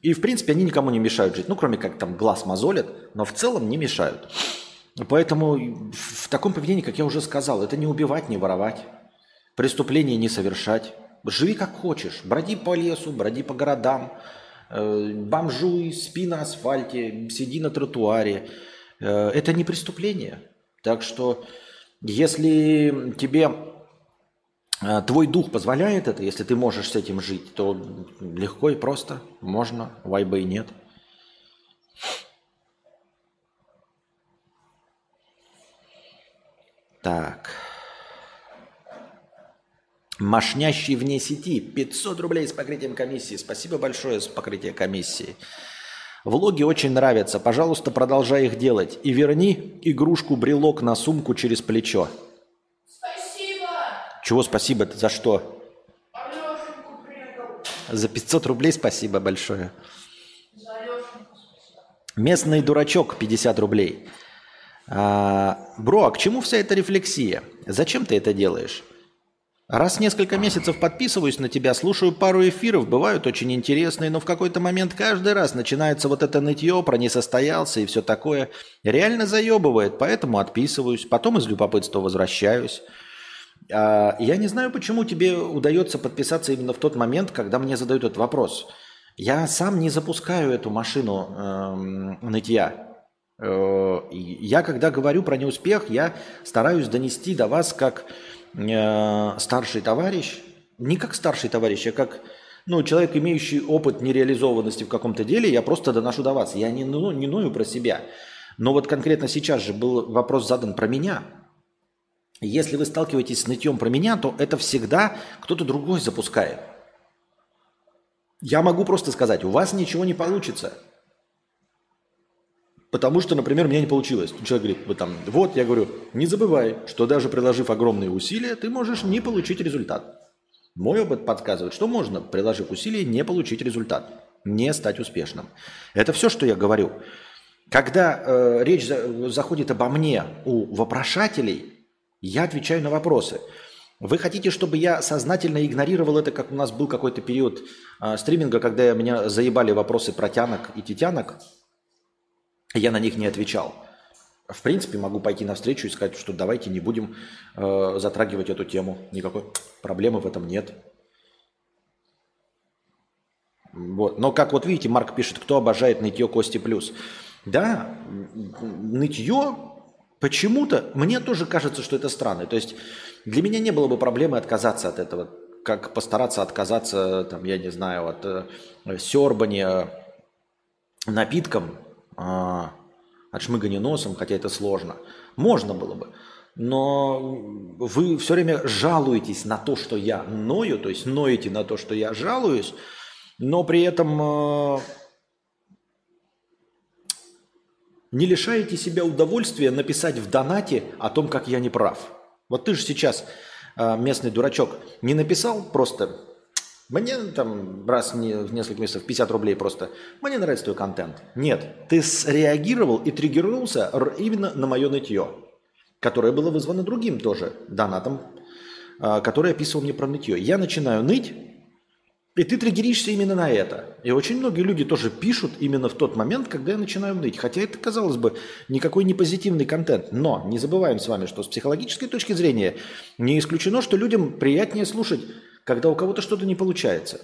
И, в принципе, они никому не мешают жить. Ну, кроме как там глаз мозолят, но в целом не мешают. Поэтому в таком поведении, как я уже сказал, это не убивать, не воровать, преступления не совершать. Живи как хочешь, броди по лесу, броди по городам, э, бомжуй, спи на асфальте, сиди на тротуаре. Э, это не преступление. Так что, если тебе а, твой дух позволяет это, если ты можешь с этим жить, то легко и просто можно, вайба и нет. Так. Мошнящий вне сети. 500 рублей с покрытием комиссии. Спасибо большое с покрытием комиссии. Влоги очень нравятся. Пожалуйста, продолжай их делать. И верни игрушку-брелок на сумку через плечо. Чего спасибо? Это за что? За 500 рублей спасибо большое. Местный дурачок 50 рублей. А, бро, а к чему вся эта рефлексия? Зачем ты это делаешь? Раз несколько месяцев подписываюсь на тебя, слушаю пару эфиров, бывают очень интересные, но в какой-то момент каждый раз начинается вот это нытье про не состоялся и все такое. Реально заебывает, поэтому отписываюсь, потом из любопытства возвращаюсь. А, я не знаю, почему тебе удается подписаться именно в тот момент, когда мне задают этот вопрос. Я сам не запускаю эту машину э, нытья. Э, я, когда говорю про неуспех, я стараюсь донести до вас как старший товарищ, не как старший товарищ, а как ну, человек, имеющий опыт нереализованности в каком-то деле, я просто доношу до вас. Я не, ну, не ною про себя. Но вот конкретно сейчас же был вопрос задан про меня – если вы сталкиваетесь с нытьем про меня, то это всегда кто-то другой запускает. Я могу просто сказать, у вас ничего не получится. Потому что, например, у меня не получилось. Человек говорит, вот, там, вот, я говорю, не забывай, что даже приложив огромные усилия, ты можешь не получить результат. Мой опыт подсказывает, что можно, приложив усилия, не получить результат, не стать успешным. Это все, что я говорю. Когда э, речь за, заходит обо мне у вопрошателей – я отвечаю на вопросы. Вы хотите, чтобы я сознательно игнорировал это, как у нас был какой-то период э, стриминга, когда меня заебали вопросы про тянок и тетянок, я на них не отвечал. В принципе, могу пойти навстречу и сказать, что давайте не будем э, затрагивать эту тему. Никакой проблемы в этом нет. Вот. Но как вот видите, Марк пишет, кто обожает нытье Кости Плюс. Да, нытье Почему-то мне тоже кажется, что это странно. То есть для меня не было бы проблемы отказаться от этого, как постараться отказаться, там, я не знаю, от э, сербания напитком, э, от шмыгания носом, хотя это сложно. Можно было бы. Но вы все время жалуетесь на то, что я ною, то есть ноете на то, что я жалуюсь, но при этом э, не лишаете себя удовольствия написать в донате о том, как я не прав. Вот ты же сейчас, а, местный дурачок, не написал просто мне там раз в несколько месяцев 50 рублей просто. Мне нравится твой контент. Нет, ты среагировал и триггернулся именно на мое нытье, которое было вызвано другим тоже донатом, а, который описывал мне про нытье. Я начинаю ныть, и ты триггеришься именно на это. И очень многие люди тоже пишут именно в тот момент, когда я начинаю ныть. Хотя это, казалось бы, никакой не позитивный контент. Но не забываем с вами, что с психологической точки зрения не исключено, что людям приятнее слушать, когда у кого-то что-то не получается.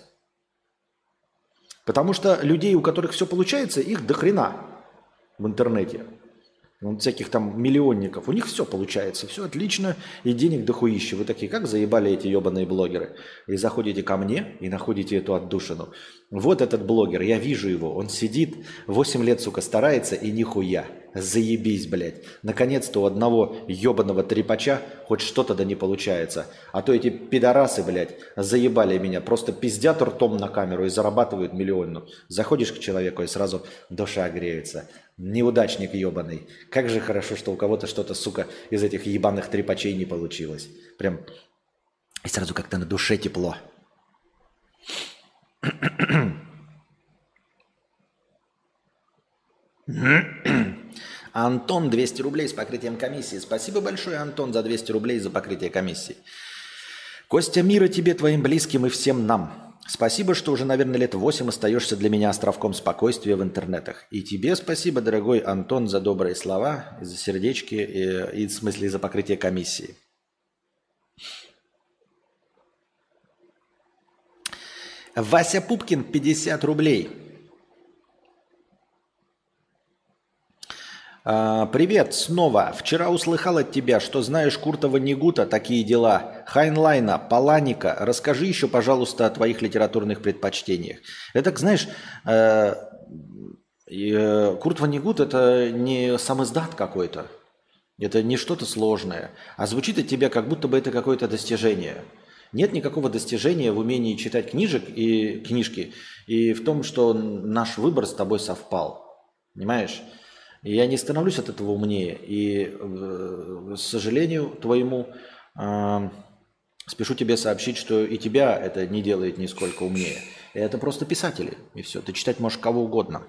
Потому что людей, у которых все получается, их до хрена в интернете вот всяких там миллионников, у них все получается, все отлично, и денег дохуище. Вы такие, как заебали эти ебаные блогеры? И заходите ко мне и находите эту отдушину. Вот этот блогер, я вижу его, он сидит, 8 лет, сука, старается и нихуя. заебись, блядь. Наконец-то у одного ебаного трепача хоть что-то да не получается. А то эти пидорасы, блядь, заебали меня. Просто пиздят ртом на камеру и зарабатывают миллион. Ну, заходишь к человеку и сразу душа греется. Неудачник ебаный. Как же хорошо, что у кого-то что-то, сука, из этих ебаных трепачей не получилось. Прям и сразу как-то на душе тепло. Антон, 200 рублей с покрытием комиссии. Спасибо большое, Антон, за 200 рублей за покрытие комиссии. Костя, мира тебе, твоим близким и всем нам. Спасибо, что уже, наверное, лет 8 остаешься для меня островком спокойствия в интернетах. И тебе спасибо, дорогой Антон, за добрые слова, за сердечки и, и в смысле за покрытие комиссии. Вася Пупкин, 50 рублей. Привет, снова. Вчера услыхал от тебя, что знаешь Куртова Негута, такие дела. Хайнлайна, Паланика. Расскажи еще, пожалуйста, о твоих литературных предпочтениях. Это, знаешь, э, э, Курт Ванигут это не сам издат какой-то. Это не что-то сложное. А звучит от тебя, как будто бы это какое-то достижение. Нет никакого достижения в умении читать книжек и книжки и в том, что наш выбор с тобой совпал. Понимаешь? И я не становлюсь от этого умнее. И, э, к сожалению твоему, э, спешу тебе сообщить, что и тебя это не делает нисколько умнее. Это просто писатели, и все. Ты читать можешь кого угодно.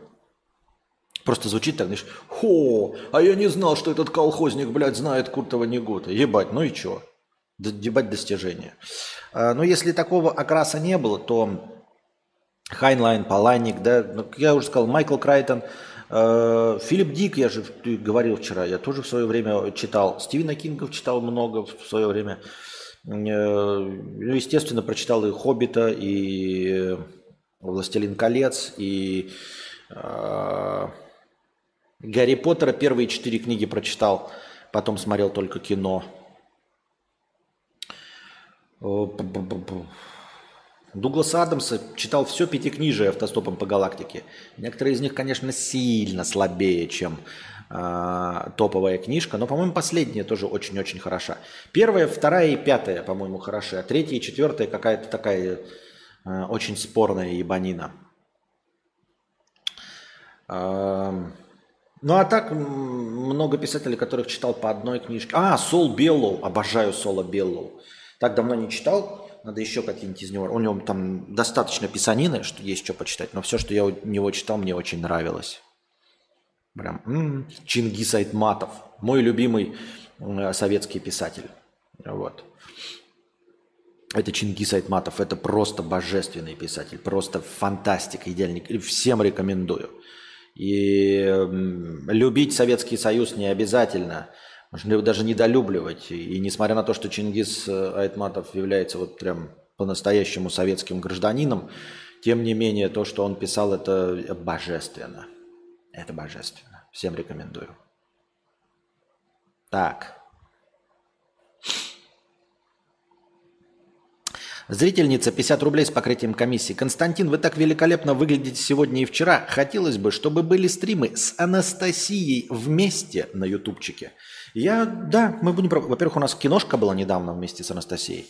Просто звучит так, знаешь, хо, а я не знал, что этот колхозник, блядь, знает Куртова Негота. Ебать, ну и чё? Ебать достижения. А, но если такого окраса не было, то Хайнлайн, Паланик, да, ну, я уже сказал, Майкл Крайтон – Э, Филипп Дик, я же говорил вчера, я тоже в свое время читал. Стивена Кингов читал много в свое время. Э, ну, естественно, прочитал и «Хоббита», и «Властелин колец», и э, Гарри Поттера первые четыре книги прочитал, потом смотрел только кино. Дугласа Адамса читал все пятикнижие автостопом по галактике. Некоторые из них, конечно, сильно слабее, чем э, топовая книжка, но, по-моему, последняя тоже очень-очень хороша. Первая, вторая и пятая, по-моему, хороши, а третья и четвертая какая-то такая э, очень спорная ебанина. Э, ну а так много писателей, которых читал по одной книжке. А, Сол Беллоу, обожаю Сола Беллоу. Так давно не читал, надо еще какие-нибудь из него. У него там достаточно писанины, что есть что почитать. Но все, что я у него читал, мне очень нравилось. Прям м-м, Чингис Айтматов. Мой любимый э, советский писатель. Вот. Это Чингис Айтматов. Это просто божественный писатель. Просто фантастика, идеальный. Всем рекомендую. И э, любить Советский Союз не обязательно – можно его даже недолюбливать. И несмотря на то, что Чингис э, Айтматов является вот прям по-настоящему советским гражданином, тем не менее то, что он писал, это божественно. Это божественно. Всем рекомендую. Так. Зрительница 50 рублей с покрытием комиссии. Константин, вы так великолепно выглядите сегодня и вчера. Хотелось бы, чтобы были стримы с Анастасией вместе на ютубчике. Я, да, мы будем... Во-первых, у нас киношка была недавно вместе с Анастасией.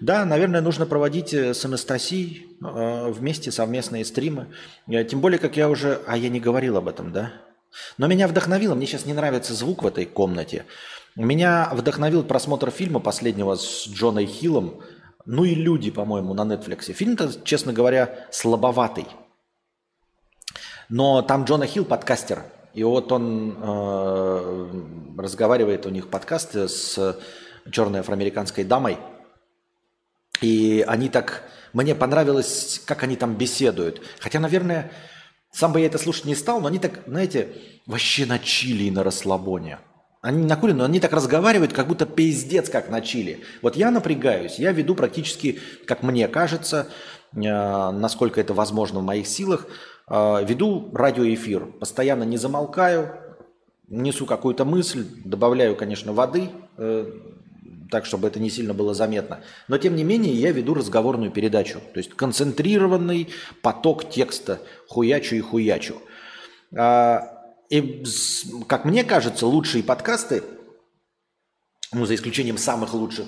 Да, наверное, нужно проводить э, с Анастасией э, вместе совместные стримы. Э, тем более, как я уже... А я не говорил об этом, да? Но меня вдохновило, мне сейчас не нравится звук в этой комнате. Меня вдохновил просмотр фильма последнего с Джоной Хиллом. Ну и люди, по-моему, на Netflix. Фильм-то, честно говоря, слабоватый. Но там Джона Хилл подкастер. И вот он э, разговаривает, у них подкаст с черной афроамериканской дамой. И они так... Мне понравилось, как они там беседуют. Хотя, наверное, сам бы я это слушать не стал, но они так, знаете, вообще на чили и на расслабоне. Они накурены, но они так разговаривают, как будто пиздец, как на чили. Вот я напрягаюсь, я веду практически, как мне кажется, э, насколько это возможно в моих силах, веду радиоэфир, постоянно не замолкаю, несу какую-то мысль, добавляю, конечно, воды, э, так, чтобы это не сильно было заметно. Но, тем не менее, я веду разговорную передачу. То есть концентрированный поток текста хуячу и хуячу. А, и, как мне кажется, лучшие подкасты, ну, за исключением самых лучших,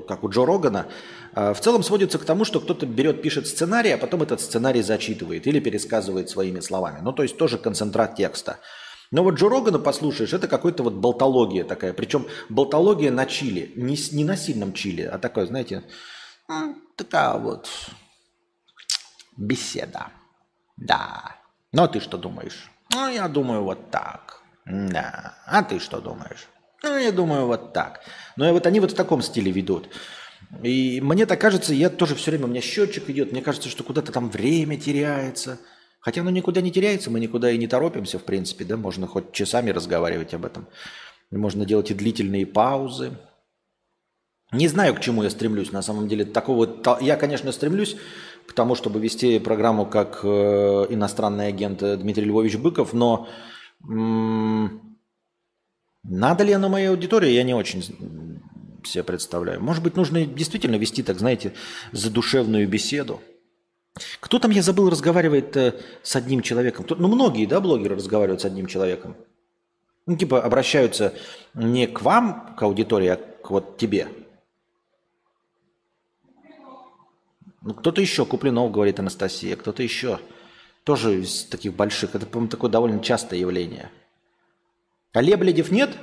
как у Джо Рогана, в целом сводятся к тому, что кто-то берет, пишет сценарий, а потом этот сценарий зачитывает или пересказывает своими словами. Ну, то есть тоже концентрат текста. Но вот Джо Рогана послушаешь, это какой-то вот болтология такая. Причем болтология на чили. Не, не на сильном чили, а такое, знаете, такая вот беседа. Да. Ну, а ты что думаешь? Ну, я думаю вот так. Да. А ты что думаешь? Ну, я думаю вот так. И вот они вот в таком стиле ведут. И мне так кажется, я тоже все время, у меня счетчик идет, мне кажется, что куда-то там время теряется. Хотя оно никуда не теряется, мы никуда и не торопимся, в принципе, да, можно хоть часами разговаривать об этом. Можно делать и длительные паузы. Не знаю, к чему я стремлюсь, на самом деле. Такого, я, конечно, стремлюсь к тому, чтобы вести программу как э, иностранный агент Дмитрий Львович Быков, но надо ли оно моей аудитории, я не очень себе представляю. Может быть, нужно действительно вести, так знаете, задушевную беседу. Кто там, я забыл, разговаривает э, с одним человеком? Ну, многие, да, блогеры разговаривают с одним человеком. Ну, типа, обращаются не к вам, к аудитории, а к вот тебе. Ну, кто-то еще, Куплинов, говорит Анастасия, кто-то еще. Тоже из таких больших. Это, по-моему, такое довольно частое явление. А Лебледев нет?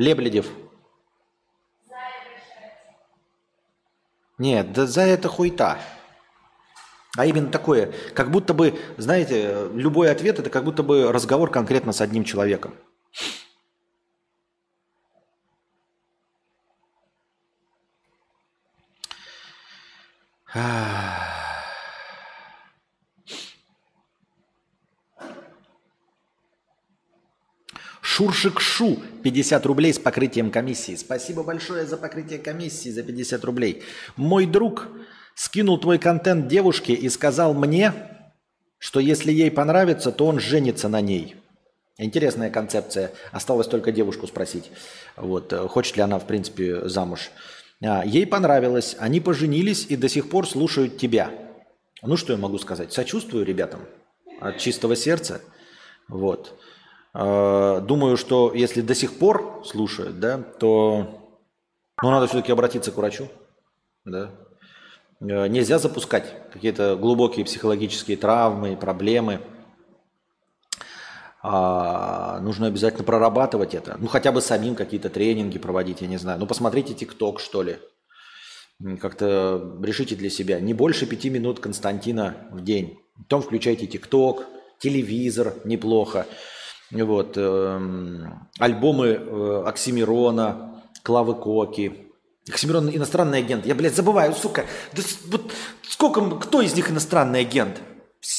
Лебледев. Нет, да за это хуйта. А именно такое, как будто бы, знаете, любой ответ это как будто бы разговор конкретно с одним человеком. Шуршик Шу, 50 рублей с покрытием комиссии. Спасибо большое за покрытие комиссии за 50 рублей. Мой друг скинул твой контент девушке и сказал мне, что если ей понравится, то он женится на ней. Интересная концепция. Осталось только девушку спросить, вот, хочет ли она, в принципе, замуж. А, ей понравилось, они поженились и до сих пор слушают тебя. Ну, что я могу сказать? Сочувствую ребятам от чистого сердца. Вот. А, думаю, что если до сих пор слушают, да, то ну, надо все-таки обратиться к врачу. Да. Э, нельзя запускать какие-то глубокие психологические травмы, проблемы. А, нужно обязательно прорабатывать это. Ну, хотя бы самим какие-то тренинги проводить, я не знаю. Ну, посмотрите ТикТок, что ли. Как-то решите для себя. Не больше пяти минут Константина в день. Потом включайте ТикТок, телевизор неплохо. Вот, э, альбомы э, Оксимирона, Клавы Коки. Оксимирон иностранный агент. Я, блядь, забываю, сука. Да, вот сколько, кто из них иностранный агент?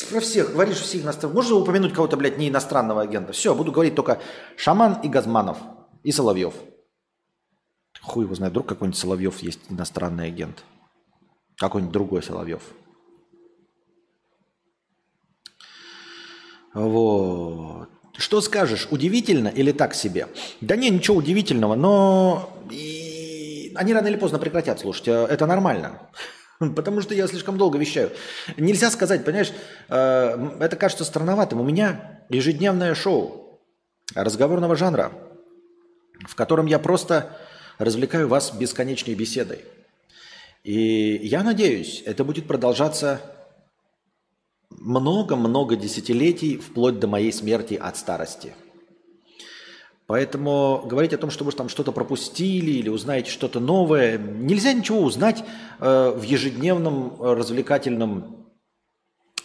Про всех, говоришь всех иностранных. Можно упомянуть кого-то, блядь, не иностранного агента? Все, буду говорить только Шаман и Газманов. И Соловьев. Хуй его знает, вдруг какой-нибудь Соловьев есть иностранный агент. Какой-нибудь другой Соловьев. Вот. Что скажешь, удивительно или так себе? Да не, ничего удивительного, но и... они рано или поздно прекратят слушать. Э, это нормально. Потому что я слишком долго вещаю. Нельзя сказать, понимаешь, э, это кажется странноватым. У меня ежедневное шоу разговорного жанра, в котором я просто развлекаю вас бесконечной беседой. И я надеюсь, это будет продолжаться много-много десятилетий, вплоть до моей смерти от старости. Поэтому говорить о том, что вы там что-то пропустили или узнаете что-то новое, нельзя ничего узнать э, в ежедневном развлекательном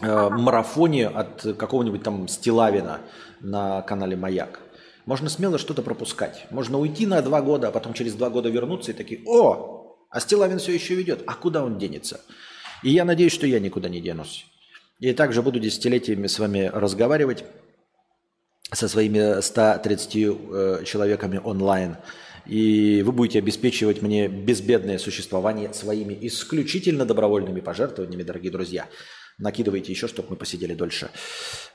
э, марафоне от какого-нибудь там Стилавина на канале «Маяк». Можно смело что-то пропускать. Можно уйти на два года, а потом через два года вернуться и такие, о, а Стилавин все еще ведет, а куда он денется? И я надеюсь, что я никуда не денусь. И также буду десятилетиями с вами разговаривать со своими 130 э, человеками онлайн. И вы будете обеспечивать мне безбедное существование своими исключительно добровольными пожертвованиями, дорогие друзья. Накидывайте еще, чтобы мы посидели дольше.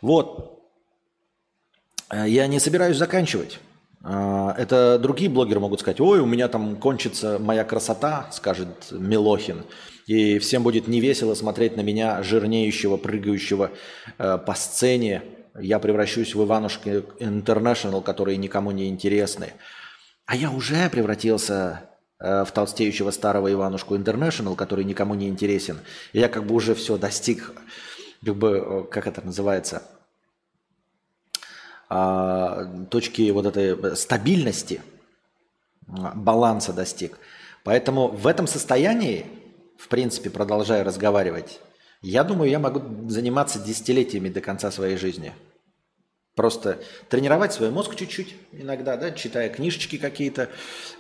Вот. Э, я не собираюсь заканчивать. А, это другие блогеры могут сказать, ой, у меня там кончится моя красота, скажет Милохин, и всем будет невесело смотреть на меня, жирнеющего, прыгающего э, по сцене. Я превращусь в Иванушки International, которые никому не интересны. А я уже превратился э, в толстеющего старого Иванушку International, который никому не интересен. Я как бы уже все достиг, как бы, э, как это называется, а, точки вот этой э, стабильности, баланса достиг. Поэтому в этом состоянии, в принципе, продолжая разговаривать, я думаю, я могу заниматься десятилетиями до конца своей жизни. Просто тренировать свой мозг чуть-чуть иногда, да, читая книжечки какие-то,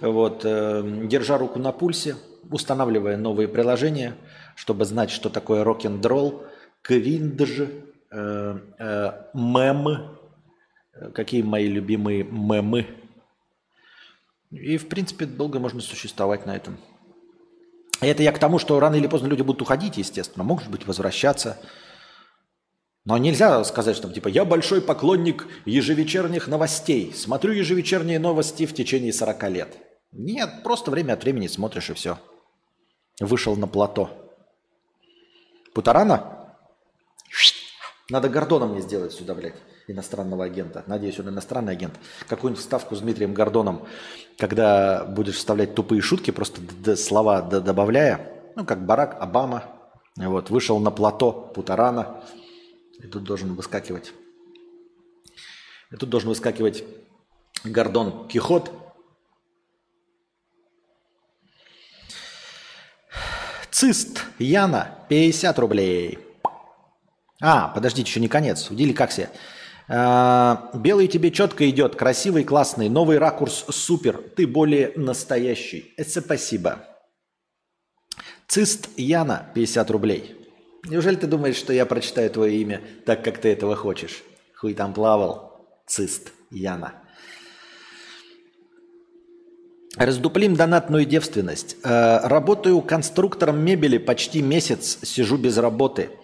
вот, э, держа руку на пульсе, устанавливая новые приложения, чтобы знать, что такое рок-н-дролл, криндж, э, э, мем, какие мои любимые мемы. И, в принципе, долго можно существовать на этом. И это я к тому, что рано или поздно люди будут уходить, естественно, может быть, возвращаться. Но нельзя сказать, что типа я большой поклонник ежевечерних новостей, смотрю ежевечерние новости в течение 40 лет. Нет, просто время от времени смотришь и все. Вышел на плато. Путарана? Надо Гордона мне сделать сюда, блядь иностранного агента. Надеюсь, он иностранный агент. Какую-нибудь вставку с Дмитрием Гордоном, когда будешь вставлять тупые шутки, просто слова добавляя, ну, как Барак Обама, вот, вышел на плато Путарана, и тут должен выскакивать. И тут должен выскакивать Гордон Кихот. Цист Яна 50 рублей. А, подождите, еще не конец. Удили как себе. А, белый тебе четко идет, красивый, классный, новый ракурс супер, ты более настоящий. Это спасибо. Цист Яна, 50 рублей. Неужели ты думаешь, что я прочитаю твое имя так, как ты этого хочешь? Хуй там плавал. Цист Яна. Раздуплим донатную девственность. Э, работаю конструктором мебели почти месяц, сижу без работы –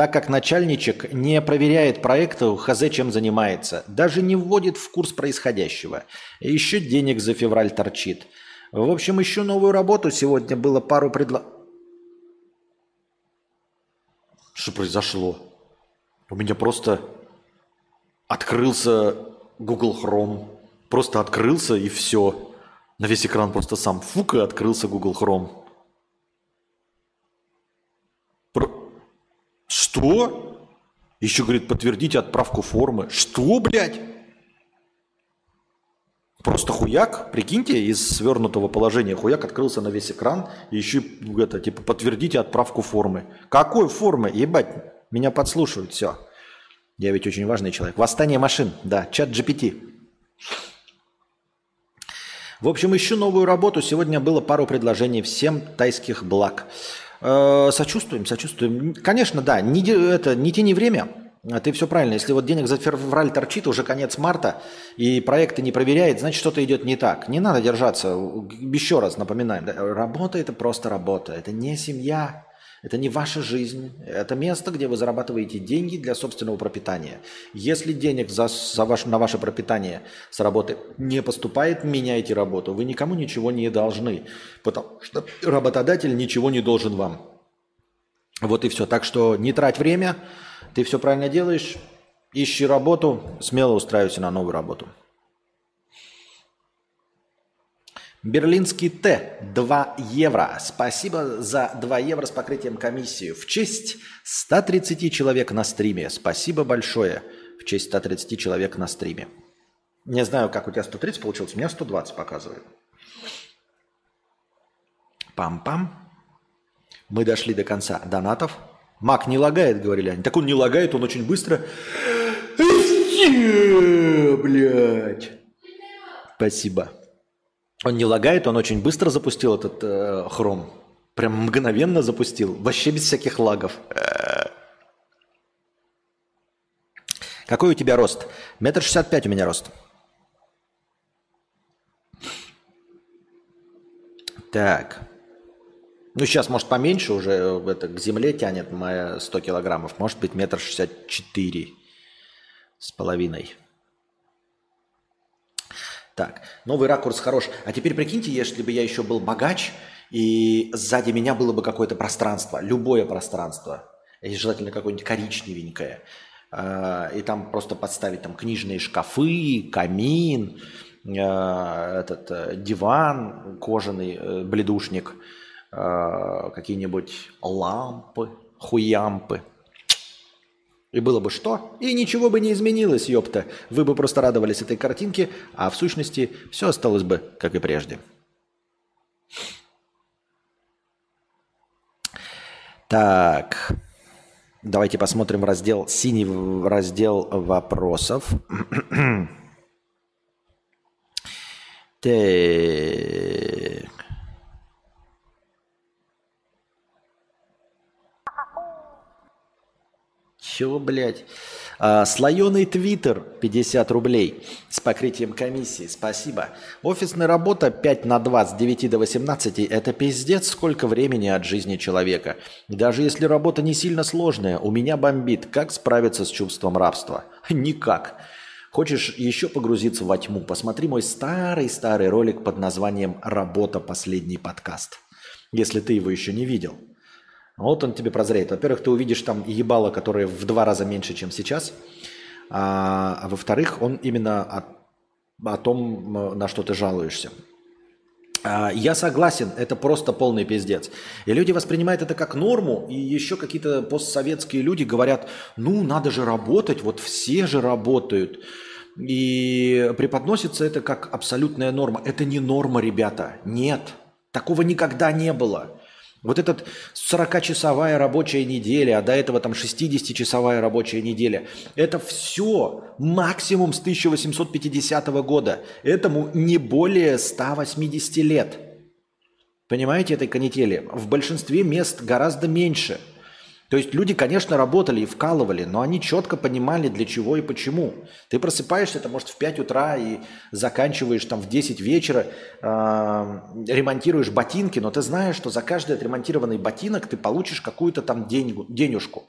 так как начальничек не проверяет проекты, хз чем занимается, даже не вводит в курс происходящего. Еще денег за февраль торчит. В общем, ищу новую работу. Сегодня было пару предло... Что произошло? У меня просто открылся Google Chrome. Просто открылся и все. На весь экран просто сам фук и открылся Google Chrome. Что? Еще, говорит, подтвердите отправку формы. Что, блядь? Просто хуяк, прикиньте, из свернутого положения хуяк открылся на весь экран, и еще это, типа, подтвердите отправку формы. Какой формы? Ебать, меня подслушивают, все. Я ведь очень важный человек. Восстание машин, да, чат GPT. В общем, ищу новую работу. Сегодня было пару предложений. Всем тайских благ. Э, сочувствуем, сочувствуем. Конечно, да, не, это, не тяни время. А ты все правильно. Если вот денег за февраль торчит, уже конец марта, и проекты не проверяет, значит, что-то идет не так. Не надо держаться. Еще раз напоминаем. Да, работа – это просто работа. Это не семья, это не ваша жизнь. Это место, где вы зарабатываете деньги для собственного пропитания. Если денег за, за ваш, на ваше пропитание с работы не поступает, меняйте работу. Вы никому ничего не должны, потому что работодатель ничего не должен вам. Вот и все. Так что не трать время, ты все правильно делаешь, ищи работу, смело устраивайся на новую работу. Берлинский Т. 2 евро. Спасибо за 2 евро с покрытием комиссии. В честь 130 человек на стриме. Спасибо большое. В честь 130 человек на стриме. Не знаю, как у тебя 130 получилось. У меня 120 показывает. Пам-пам. Мы дошли до конца донатов. Мак не лагает, говорили они. Так он не лагает, он очень быстро. Блять. Спасибо. Он не лагает, он очень быстро запустил этот э, хром. Прям мгновенно запустил. Вообще без всяких лагов. Какой у тебя рост? Метр шестьдесят пять у меня рост. Так. Ну, сейчас, может, поменьше уже э, это, к земле тянет моя 100 килограммов. Может быть, метр шестьдесят четыре с половиной. Так, новый ракурс хорош. А теперь прикиньте, если бы я еще был богач, и сзади меня было бы какое-то пространство, любое пространство, и желательно какое-нибудь коричневенькое, а, и там просто подставить там книжные шкафы, камин, а, этот э, диван кожаный, э, бледушник, а, какие-нибудь лампы, хуямпы. И было бы что? И ничего бы не изменилось, ёпта. Вы бы просто радовались этой картинке, а в сущности все осталось бы, как и прежде. Так. Давайте посмотрим раздел, синий раздел вопросов. так. Чего, блядь? А, слоеный твиттер 50 рублей с покрытием комиссии. Спасибо. Офисная работа 5 на 2 с 9 до 18 – это пиздец сколько времени от жизни человека. Даже если работа не сильно сложная, у меня бомбит. Как справиться с чувством рабства? Никак. Хочешь еще погрузиться во тьму? Посмотри мой старый-старый ролик под названием «Работа. Последний подкаст». Если ты его еще не видел – вот он тебе прозреет. Во-первых, ты увидишь там ебало, которое в два раза меньше, чем сейчас. А, а во-вторых, он именно о, о том, на что ты жалуешься. А, я согласен, это просто полный пиздец. И люди воспринимают это как норму, и еще какие-то постсоветские люди говорят, ну, надо же работать, вот все же работают. И преподносится это как абсолютная норма. Это не норма, ребята. Нет, такого никогда не было. Вот этот 40-часовая рабочая неделя, а до этого там 60-часовая рабочая неделя, это все максимум с 1850 года. Этому не более 180 лет. Понимаете, этой канители? В большинстве мест гораздо меньше – то есть люди, конечно, работали и вкалывали, но они четко понимали, для чего и почему. Ты просыпаешься, это может в 5 утра и заканчиваешь там в 10 вечера, э, ремонтируешь ботинки, но ты знаешь, что за каждый отремонтированный ботинок ты получишь какую-то там деньгу, денежку.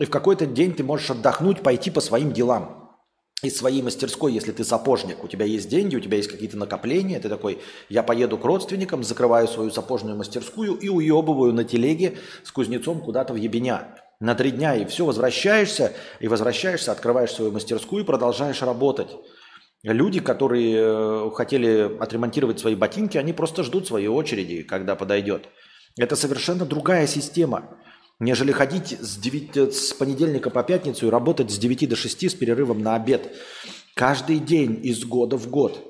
И в какой-то день ты можешь отдохнуть, пойти по своим делам из своей мастерской, если ты сапожник, у тебя есть деньги, у тебя есть какие-то накопления, ты такой, я поеду к родственникам, закрываю свою сапожную мастерскую и уебываю на телеге с кузнецом куда-то в ебеня на три дня, и все, возвращаешься, и возвращаешься, открываешь свою мастерскую и продолжаешь работать. Люди, которые э, хотели отремонтировать свои ботинки, они просто ждут своей очереди, когда подойдет. Это совершенно другая система нежели ходить с, 9, с понедельника по пятницу и работать с 9 до 6 с перерывом на обед каждый день из года в год.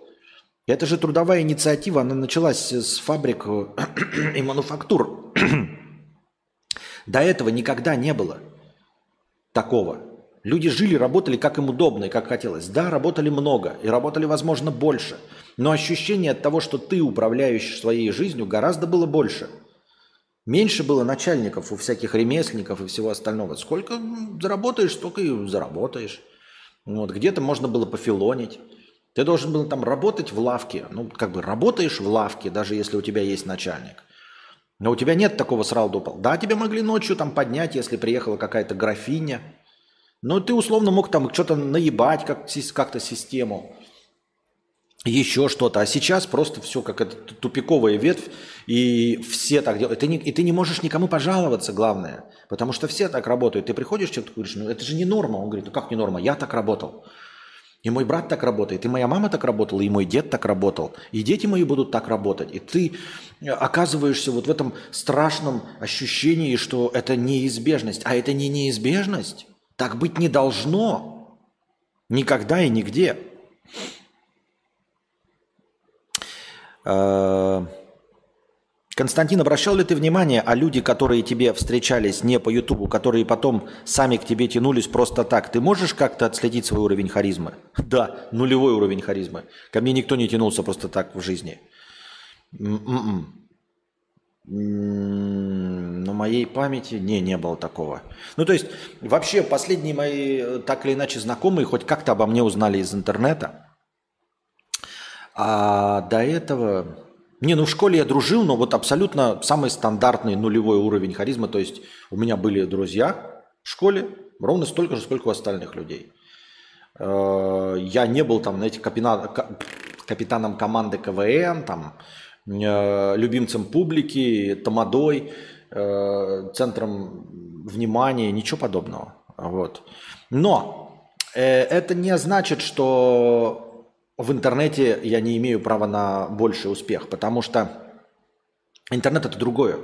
Это же трудовая инициатива, она началась с фабрик и мануфактур. До этого никогда не было такого. Люди жили, работали как им удобно и как хотелось. Да, работали много и работали, возможно, больше. Но ощущение от того, что ты управляешь своей жизнью, гораздо было больше – Меньше было начальников у всяких ремесленников и всего остального. Сколько заработаешь, столько и заработаешь. Вот, где-то можно было пофилонить. Ты должен был там работать в лавке. Ну, как бы работаешь в лавке, даже если у тебя есть начальник. Но у тебя нет такого сразу упал. Да, тебя могли ночью там поднять, если приехала какая-то графиня. Но ты условно мог там что-то наебать как- как-то систему еще что-то. А сейчас просто все как это тупиковая ветвь, и все так делают. И ты, не, и ты не можешь никому пожаловаться, главное. Потому что все так работают. Ты приходишь, человек говоришь, ну это же не норма. Он говорит, ну как не норма? Я так работал. И мой брат так работает, и моя мама так работала, и мой дед так работал, и дети мои будут так работать. И ты оказываешься вот в этом страшном ощущении, что это неизбежность. А это не неизбежность. Так быть не должно. Никогда и нигде. Э, Константин, обращал ли ты внимание, а люди, которые тебе встречались не по Ютубу, которые потом сами к тебе тянулись просто так, ты можешь как-то отследить свой уровень харизмы? Да, нулевой уровень харизмы. Ко мне никто не тянулся просто так в жизни. М-м-м. На моей памяти не, не было такого. Ну, то есть, вообще, последние мои э, так или иначе знакомые хоть как-то обо мне узнали из интернета. А до этого... Не, ну в школе я дружил, но вот абсолютно самый стандартный нулевой уровень харизмы. То есть у меня были друзья в школе ровно столько же, сколько у остальных людей. Э, я не был там, знаете, капина... капитаном команды КВН, там, э, любимцем публики, тамадой, э, центром внимания, ничего подобного. Вот. Но это не значит, что в интернете я не имею права на больший успех, потому что интернет это другое.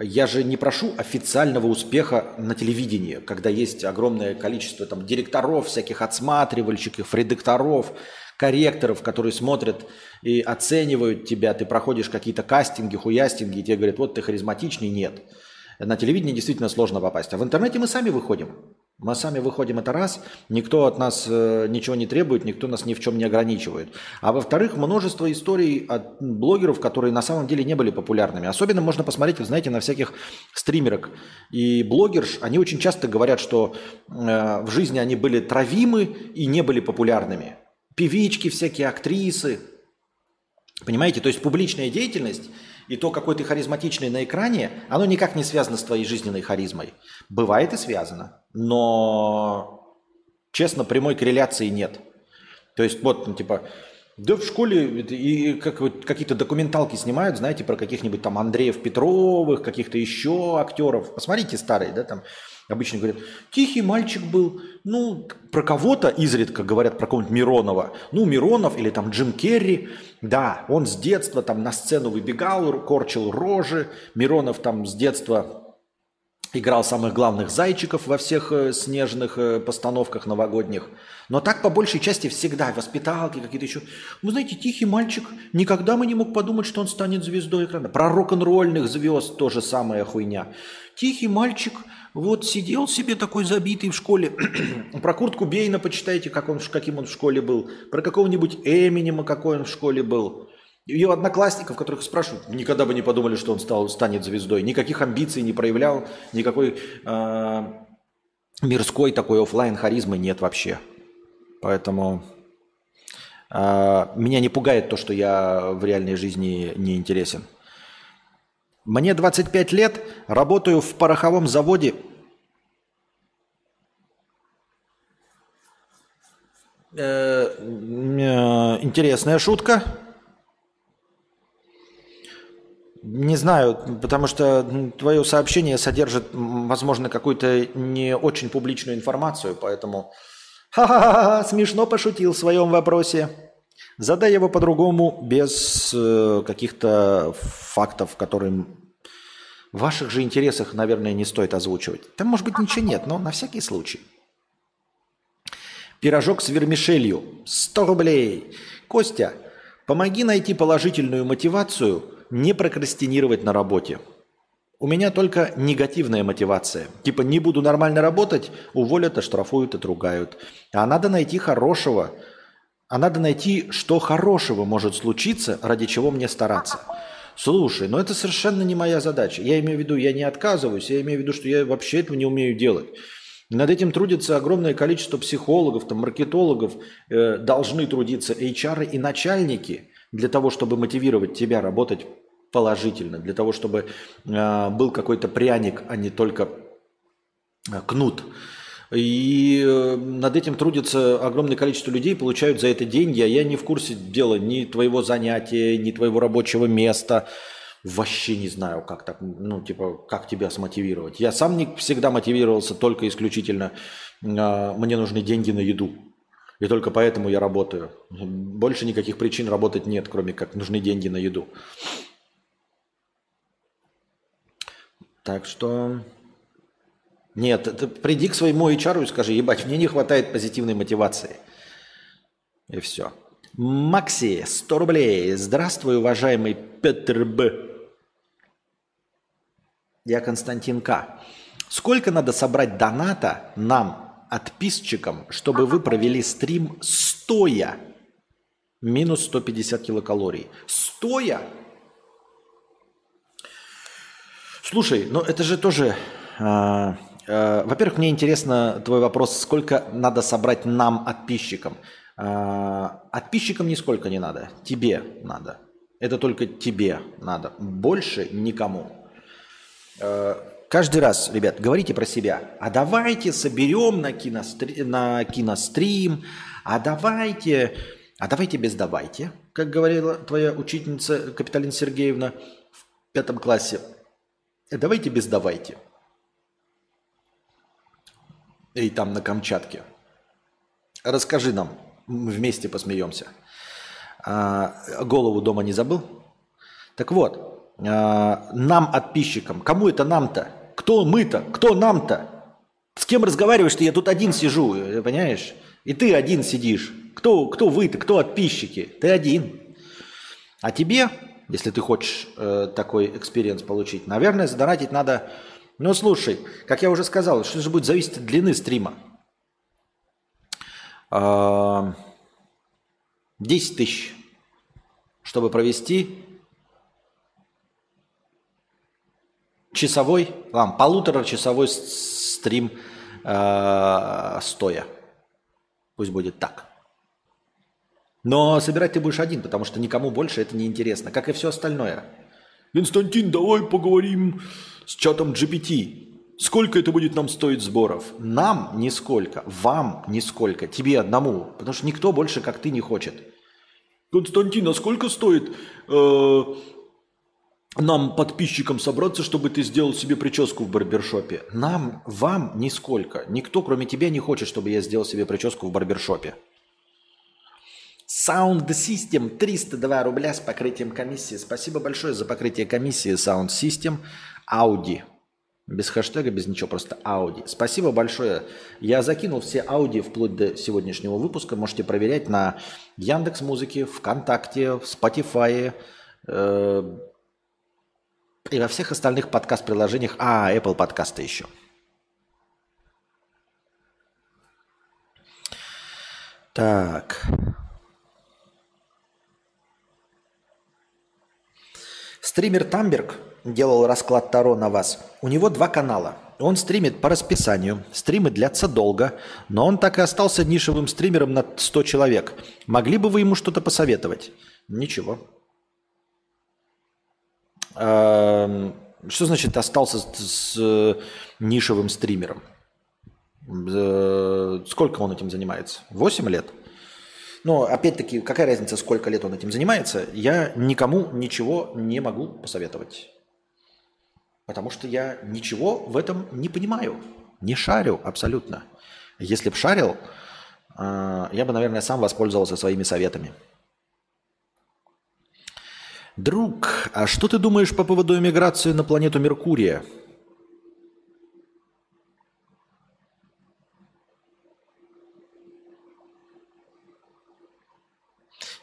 Я же не прошу официального успеха на телевидении, когда есть огромное количество там, директоров, всяких отсматривальщиков, редакторов, корректоров, которые смотрят и оценивают тебя. Ты проходишь какие-то кастинги, хуястинги, и тебе говорят, вот ты харизматичный, нет. На телевидении действительно сложно попасть. А в интернете мы сами выходим. Мы сами выходим это раз, никто от нас э, ничего не требует, никто нас ни в чем не ограничивает. А во-вторых, множество историй от блогеров, которые на самом деле не были популярными. Особенно можно посмотреть, знаете, на всяких стримерок и блогерш. Они очень часто говорят, что э, в жизни они были травимы и не были популярными. Певички всякие, актрисы. Понимаете, то есть публичная деятельность – и то, какой ты харизматичный на экране, оно никак не связано с твоей жизненной харизмой. Бывает и связано, но, честно, прямой корреляции нет. То есть вот, ну, типа, да в школе и как, вот, какие-то документалки снимают, знаете, про каких-нибудь там Андреев Петровых, каких-то еще актеров. Посмотрите старые, да, там Обычно говорят, тихий мальчик был, ну, про кого-то изредка говорят, про кого-нибудь Миронова. Ну, Миронов или там Джим Керри, да, он с детства там на сцену выбегал, корчил рожи. Миронов там с детства играл самых главных зайчиков во всех э, снежных э, постановках новогодних. Но так по большей части всегда, воспиталки какие-то еще. Вы знаете, тихий мальчик, никогда мы не мог подумать, что он станет звездой экрана. Про рок-н-ролльных звезд тоже самая хуйня. Тихий мальчик – вот сидел себе такой забитый в школе. Про Куртку Бейна почитайте, как он, каким он в школе был. Про какого-нибудь Эминема, какой он в школе был. Ее одноклассников, которых спрашивают, никогда бы не подумали, что он стал, станет звездой. Никаких амбиций не проявлял, никакой э, мирской такой офлайн харизмы нет вообще. Поэтому э, меня не пугает то, что я в реальной жизни не интересен. Мне 25 лет, работаю в пороховом заводе. Э, э, интересная шутка. Не знаю, потому что твое сообщение содержит, возможно, какую-то не очень публичную информацию, поэтому ха-ха-ха, смешно пошутил в своем вопросе. Задай его по-другому, без э, каких-то фактов, которые в ваших же интересах, наверное, не стоит озвучивать. Там, может быть, ничего нет, но на всякий случай. Пирожок с вермишелью. 100 рублей. Костя, помоги найти положительную мотивацию не прокрастинировать на работе. У меня только негативная мотивация. Типа не буду нормально работать, уволят, оштрафуют, отругают. А надо найти хорошего. А надо найти, что хорошего может случиться, ради чего мне стараться. Слушай, но это совершенно не моя задача. Я имею в виду, я не отказываюсь, я имею в виду, что я вообще этого не умею делать. Над этим трудится огромное количество психологов, там, маркетологов, э, должны трудиться HR и начальники для того, чтобы мотивировать тебя работать положительно, для того, чтобы э, был какой-то пряник, а не только э, кнут. И э, над этим трудится огромное количество людей, получают за это деньги, а я не в курсе дела ни твоего занятия, ни твоего рабочего места. Вообще не знаю, как так, ну, типа, как тебя смотивировать. Я сам не всегда мотивировался только исключительно, э, мне нужны деньги на еду. И только поэтому я работаю. Больше никаких причин работать нет, кроме как нужны деньги на еду. Так что нет, ты приди к своему HR и скажи, ебать, мне не хватает позитивной мотивации. И все. Макси, 100 рублей. Здравствуй, уважаемый Петр Б. Я Константин К. Сколько надо собрать доната нам, подписчикам, чтобы вы провели стрим стоя? Минус 150 килокалорий. Стоя? Слушай, ну это же тоже... А, Э, во-первых, мне интересно твой вопрос, сколько надо собрать нам, подписчикам. Э, подписчикам нисколько не надо, тебе надо. Это только тебе надо, больше никому. Э, каждый раз, ребят, говорите про себя. А давайте соберем на, киностри... на кинострим, а давайте А давайте без давайте, как говорила твоя учительница Капиталина Сергеевна в пятом классе. «Э, давайте без давайте. И там на Камчатке. Расскажи нам, вместе посмеемся. А, голову дома не забыл? Так вот, нам, подписчикам, кому это нам-то? Кто мы-то? Кто нам-то? С кем разговариваешь-то? Я тут один сижу, э, понимаешь? И ты один сидишь. Кто, кто вы-то? Кто подписчики? Ты один. А тебе, если ты хочешь э, такой experience получить, наверное, задонатить надо... Ну, слушай, как я уже сказал, что же будет зависеть от длины стрима. 10 а, тысяч, чтобы провести часовой, а, полуторачасовой стрим э, стоя. Пусть будет так. Но собирать ты будешь один, потому что никому больше это не интересно, как и все остальное. Константин, давай поговорим с чатом GPT. Сколько это будет нам стоить сборов? Нам нисколько, вам нисколько, тебе одному, потому что никто больше, как ты, не хочет. Константин, а сколько стоит э, нам, подписчикам, собраться, чтобы ты сделал себе прическу в барбершопе? Нам, вам нисколько. Никто, кроме тебя, не хочет, чтобы я сделал себе прическу в барбершопе. Sound System 302 рубля с покрытием комиссии. Спасибо большое за покрытие комиссии Sound System. Audi. Без хэштега, без ничего, просто Audi. Спасибо большое. Я закинул все Audi вплоть до сегодняшнего выпуска. Можете проверять на Яндекс Музыке, ВКонтакте, в Spotify э, и во всех остальных подкаст-приложениях. А, Apple подкасты еще. Так. Стример Тамберг делал расклад Таро на вас. У него два канала. Он стримит по расписанию. Стримы длятся долго, но он так и остался нишевым стримером на 100 человек. Могли бы вы ему что-то посоветовать? Ничего. Что значит остался с э, нишевым стримером? Э, сколько он этим занимается? 8 лет? Но опять-таки, какая разница, сколько лет он этим занимается, я никому ничего не могу посоветовать. Потому что я ничего в этом не понимаю. Не шарю абсолютно. Если бы шарил, а, я бы, наверное, сам воспользовался своими советами. Друг, а что ты думаешь по поводу эмиграции на планету Меркурия?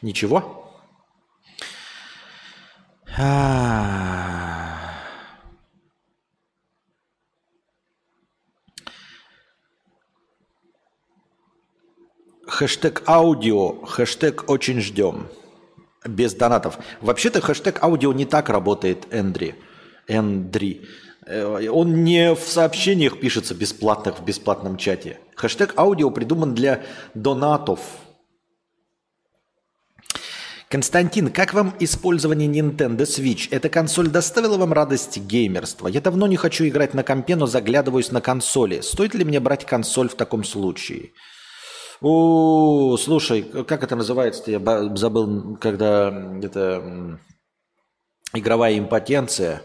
Ничего? Хэштег аудио, хэштег очень ждем. Без донатов. Вообще-то хэштег аудио не так работает, Эндри. Эндри. Э, он не в сообщениях пишется бесплатных в бесплатном чате. Хэштег аудио придуман для донатов – Константин, как вам использование Nintendo Switch? Эта консоль доставила вам радость геймерства? Я давно не хочу играть на компе, но заглядываюсь на консоли. Стоит ли мне брать консоль в таком случае? О, слушай, как это называется-то? Я забыл, когда это игровая импотенция.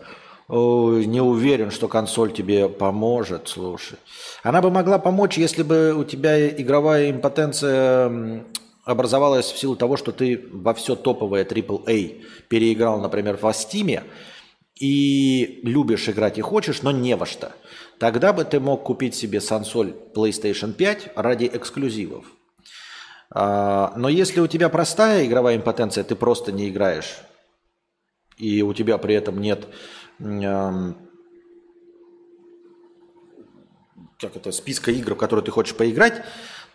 О, не уверен, что консоль тебе поможет, слушай. Она бы могла помочь, если бы у тебя игровая импотенция образовалась в силу того, что ты во все топовое AAA переиграл, например, в Steam, и любишь играть и хочешь, но не во что. Тогда бы ты мог купить себе сансоль PlayStation 5 ради эксклюзивов. А, но если у тебя простая игровая импотенция, ты просто не играешь, и у тебя при этом нет как это, списка игр, в которые ты хочешь поиграть,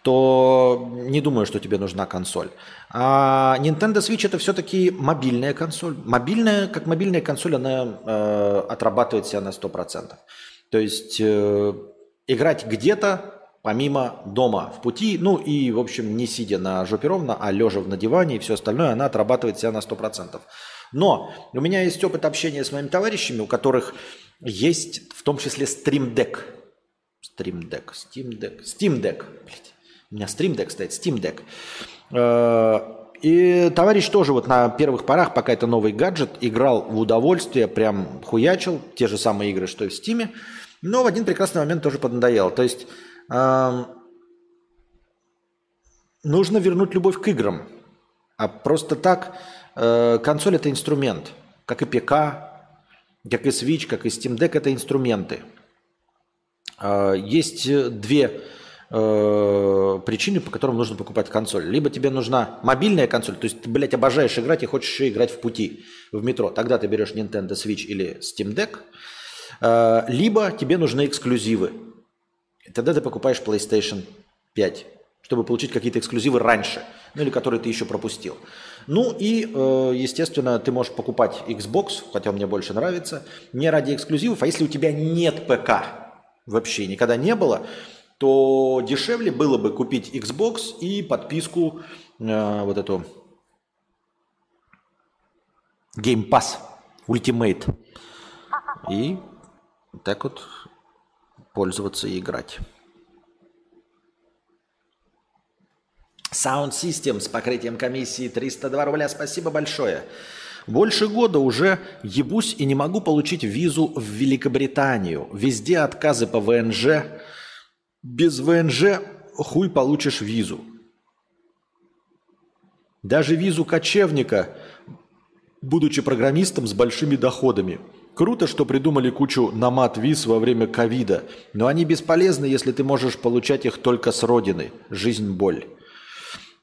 то не думаю, что тебе нужна консоль. А Nintendo Switch это все-таки мобильная консоль. Мобильная, как мобильная консоль, она э, отрабатывает себя на 100%. То есть э, играть где-то, помимо дома в пути, ну и, в общем, не сидя на жопе ровно, а лежа на диване и все остальное, она отрабатывает себя на 100%. Но у меня есть опыт общения с моими товарищами, у которых есть в том числе Stream Deck. Stream Deck, Steam Deck, Steam Deck, блядь. У меня Stream Deck стоит, Steam Deck. И товарищ тоже вот на первых порах, пока это новый гаджет, играл в удовольствие, прям хуячил те же самые игры, что и в Стиме, но в один прекрасный момент тоже поднадоело. То есть э, нужно вернуть любовь к играм. А просто так э, консоль это инструмент, как и ПК, как и Switch, как и Steam Deck это инструменты. Э, есть две э, причины, по которым нужно покупать консоль. Либо тебе нужна мобильная консоль, то есть ты, блядь, обожаешь играть и хочешь еще играть в пути, в метро. Тогда ты берешь Nintendo Switch или Steam Deck. Э, либо тебе нужны эксклюзивы. Тогда ты покупаешь PlayStation 5 чтобы получить какие-то эксклюзивы раньше, ну или которые ты еще пропустил. Ну и, э, естественно, ты можешь покупать Xbox, хотя мне больше нравится, не ради эксклюзивов, а если у тебя нет ПК, вообще никогда не было, то дешевле было бы купить Xbox и подписку э, вот эту Game Pass Ultimate. И так вот пользоваться и играть. Sound System с покрытием комиссии 302 рубля. Спасибо большое. Больше года уже ебусь и не могу получить визу в Великобританию. Везде отказы по ВНЖ. Без ВНЖ хуй получишь визу. Даже визу кочевника, будучи программистом с большими доходами. Круто, что придумали кучу намат-виз во время ковида, но они бесполезны, если ты можешь получать их только с родины. Жизнь – боль.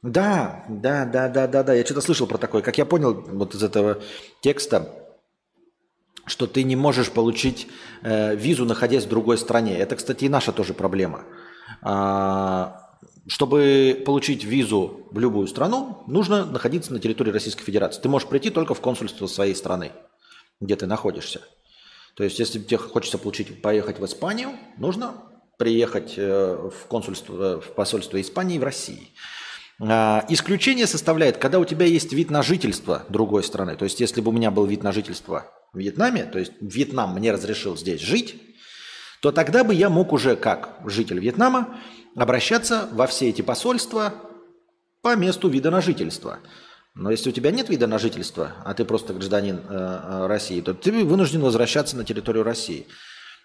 Да, да, да, да, да, да. Я что-то слышал про такое. Как я понял вот из этого текста, что ты не можешь получить э, визу, находясь в другой стране. Это, кстати, и наша тоже проблема. А, чтобы получить визу в любую страну, нужно находиться на территории Российской Федерации. Ты можешь прийти только в консульство своей страны, где ты находишься. То есть, если тебе хочется получить, поехать в Испанию, нужно приехать э, в консульство, в посольство Испании в России. А, исключение составляет, когда у тебя есть вид на жительство другой страны. То есть, если бы у меня был вид на жительство в Вьетнаме, то есть Вьетнам мне разрешил здесь жить, то тогда бы я мог уже, как житель Вьетнама, обращаться во все эти посольства по месту вида на жительство. Но если у тебя нет вида на жительство, а ты просто гражданин э, э России, то ты вынужден возвращаться на территорию России,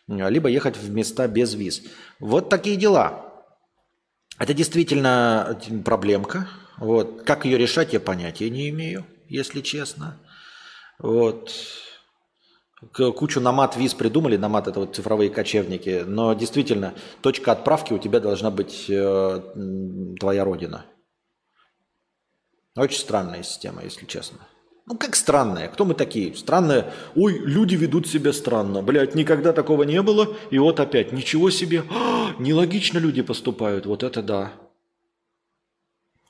либо ехать в места без виз. Вот такие дела. Это действительно проблемка. Вот. Как ее решать, я понятия не имею, если честно. Вот. Кучу намат виз придумали, намат это вот цифровые кочевники, но действительно точка отправки у тебя должна быть э, твоя родина. Очень странная система, если честно. Ну, как странная? Кто мы такие? Странная. Ой, люди ведут себя странно. Блядь, никогда такого не было. И вот опять, ничего себе. А, нелогично люди поступают. Вот это да.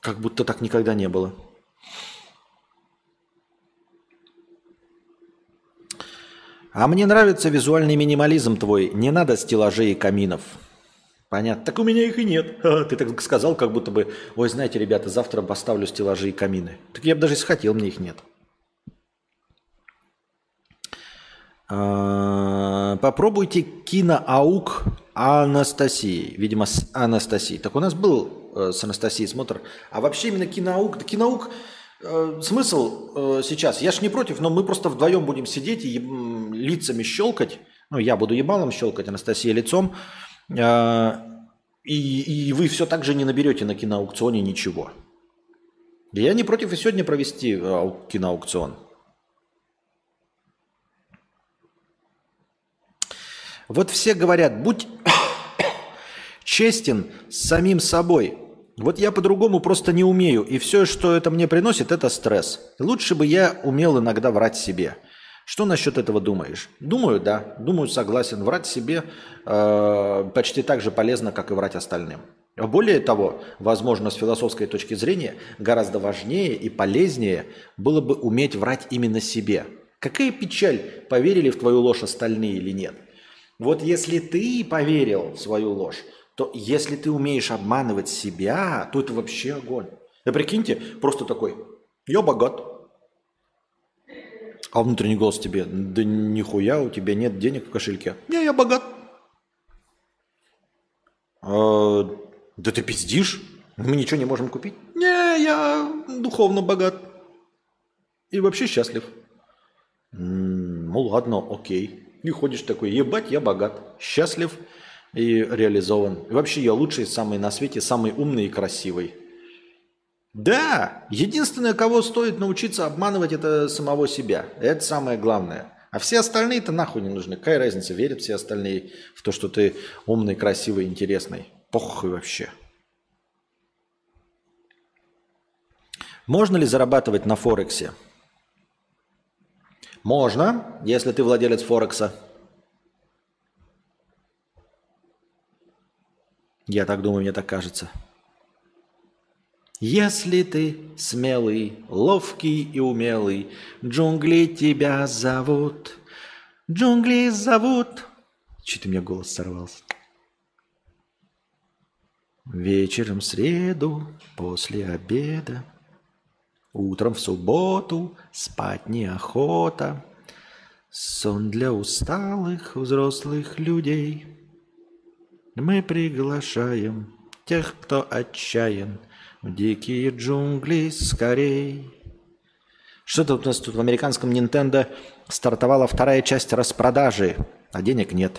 Как будто так никогда не было. А мне нравится визуальный минимализм твой. Не надо стеллажей и каминов. Понятно. Так у меня их и нет. Ты так сказал, как будто бы, ой, знаете, ребята, завтра поставлю стеллажи и камины. Так я бы даже если хотел, мне их нет. А, попробуйте киноаук Анастасии. Видимо, с Анастасией. Так у нас был э, с Анастасией смотр. А вообще именно киноаук. Киноаук э, смысл э, сейчас. Я ж не против, но мы просто вдвоем будем сидеть и лицами щелкать. Ну, я буду ебалом щелкать, Анастасия лицом. и, и вы все так же не наберете на киноаукционе ничего. Я не против и сегодня провести киноаукцион. Вот все говорят, будь честен с самим собой. Вот я по-другому просто не умею, и все, что это мне приносит, это стресс. Лучше бы я умел иногда врать себе. Что насчет этого думаешь? Думаю, да. Думаю, согласен. Врать себе э, почти так же полезно, как и врать остальным. Более того, возможно, с философской точки зрения, гораздо важнее и полезнее было бы уметь врать именно себе. Какая печаль, поверили в твою ложь остальные или нет? Вот если ты поверил в свою ложь, то если ты умеешь обманывать себя, то это вообще огонь. Да прикиньте, просто такой, я богат. А внутренний голос тебе, да нихуя, у тебя нет денег в кошельке. Не, я богат. А, да ты пиздишь? Мы ничего не можем купить? Не, я духовно богат. И вообще счастлив. Ну ладно, окей. И ходишь такой, ебать, я богат, счастлив и реализован. И вообще я лучший, самый на свете, самый умный и красивый. Да, единственное, кого стоит научиться обманывать, это самого себя. Это самое главное. А все остальные-то нахуй не нужны. Какая разница, верят все остальные в то, что ты умный, красивый, интересный. Похуй вообще. Можно ли зарабатывать на Форексе? Можно, если ты владелец Форекса. Я так думаю, мне так кажется. Если ты смелый, ловкий и умелый, джунгли тебя зовут. Джунгли зовут. Что-то у меня голос сорвался. Вечером в среду, после обеда, Утром в субботу спать неохота. Сон для усталых взрослых людей. Мы приглашаем тех, кто отчаян, в дикие джунгли скорей. Что-то у нас тут в американском Nintendo стартовала вторая часть распродажи, а денег нет.